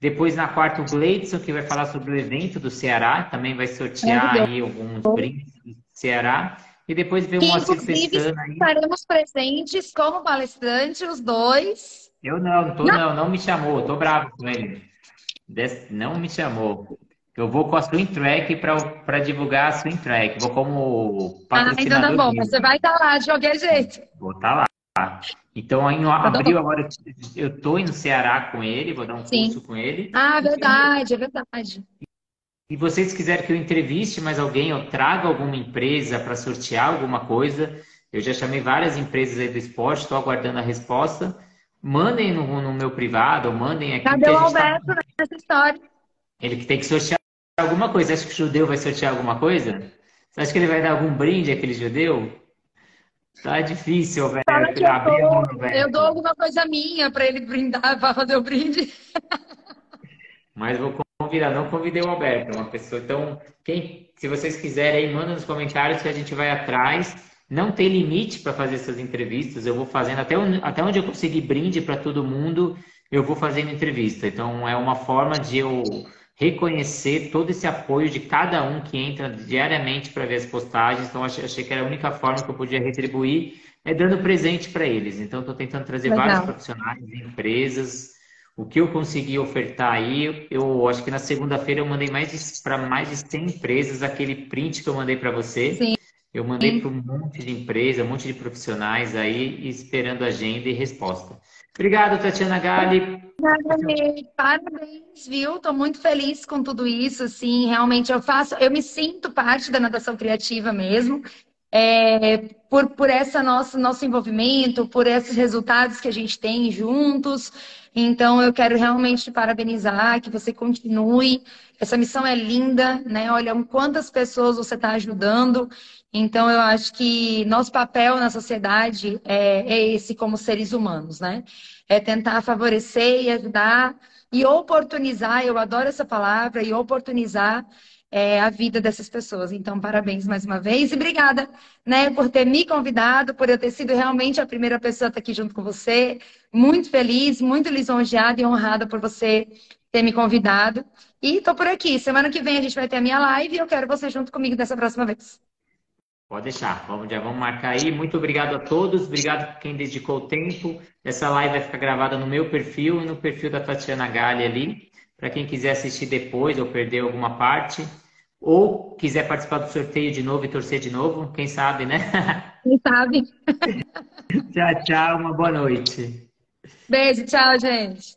Depois, na quarta, o Gleidson, que vai falar sobre o evento do Ceará, também vai sortear aí alguns brindes do Ceará. E depois vem o Moacir Pestana estaremos presentes como palestrante, os dois. Eu não, não tô, não, não, não me chamou, tô bravo com ele. Não me chamou. Eu vou com a Swing Track para divulgar a Swing Track. Vou como patrocinador. Ah, então tá bom. Você vai estar tá lá de qualquer jeito. Vou estar tá lá. Então, em tá abril, agora eu estou no Ceará com ele, vou dar um Sim. curso com ele. Ah, verdade, é verdade. E vocês quiserem que eu entreviste mais alguém, ou traga alguma empresa para sortear alguma coisa, eu já chamei várias empresas aí do esporte, estou aguardando a resposta. Mandem no, no, meu privado, ou mandem aqui. Cadê o tá Alberto tá... nessa história? Ele que tem que sortear alguma coisa. Acha que o judeu vai sortear alguma coisa? Você acha que ele vai dar algum brinde aquele judeu? Tá difícil, velho. Eu, dou, eu dou alguma coisa minha para ele brindar, para fazer o brinde. [laughs] Mas vou convidar, não convidei o Alberto, é uma pessoa. Então, quem, se vocês quiserem, aí, manda nos comentários que a gente vai atrás. Não tem limite para fazer essas entrevistas. Eu vou fazendo até, até onde eu conseguir brinde para todo mundo, eu vou fazendo entrevista. Então, é uma forma de eu reconhecer todo esse apoio de cada um que entra diariamente para ver as postagens. Então, achei, achei, que era a única forma que eu podia retribuir, é dando presente para eles. Então, estou tentando trazer Legal. vários profissionais, empresas. O que eu consegui ofertar aí, eu acho que na segunda-feira eu mandei mais para mais de 100 empresas aquele print que eu mandei para você. Sim. Eu mandei para um monte de empresa, um monte de profissionais aí esperando agenda e resposta. Obrigado, Tatiana Gali. Parabéns, viu? Estou muito feliz com tudo isso. Assim, realmente eu faço, eu me sinto parte da natação criativa mesmo. É, por, por essa nosso, nosso envolvimento, por esses resultados que a gente tem juntos. Então, eu quero realmente te parabenizar, que você continue. Essa missão é linda, né? Olha quantas pessoas você está ajudando. Então, eu acho que nosso papel na sociedade é, é esse como seres humanos, né? É tentar favorecer e ajudar e oportunizar, eu adoro essa palavra, e oportunizar é, a vida dessas pessoas. Então, parabéns mais uma vez e obrigada né, por ter me convidado, por eu ter sido realmente a primeira pessoa a estar aqui junto com você. Muito feliz, muito lisonjeada e honrada por você ter me convidado. E estou por aqui. Semana que vem a gente vai ter a minha live e eu quero você junto comigo dessa próxima vez. Pode deixar, vamos, já vamos marcar aí. Muito obrigado a todos, obrigado por quem dedicou o tempo. Essa live vai ficar gravada no meu perfil e no perfil da Tatiana Galli ali, para quem quiser assistir depois ou perder alguma parte, ou quiser participar do sorteio de novo e torcer de novo, quem sabe, né? [laughs] Quem sabe. tchau, tchau, uma boa noite. Beijo, tchau, gente.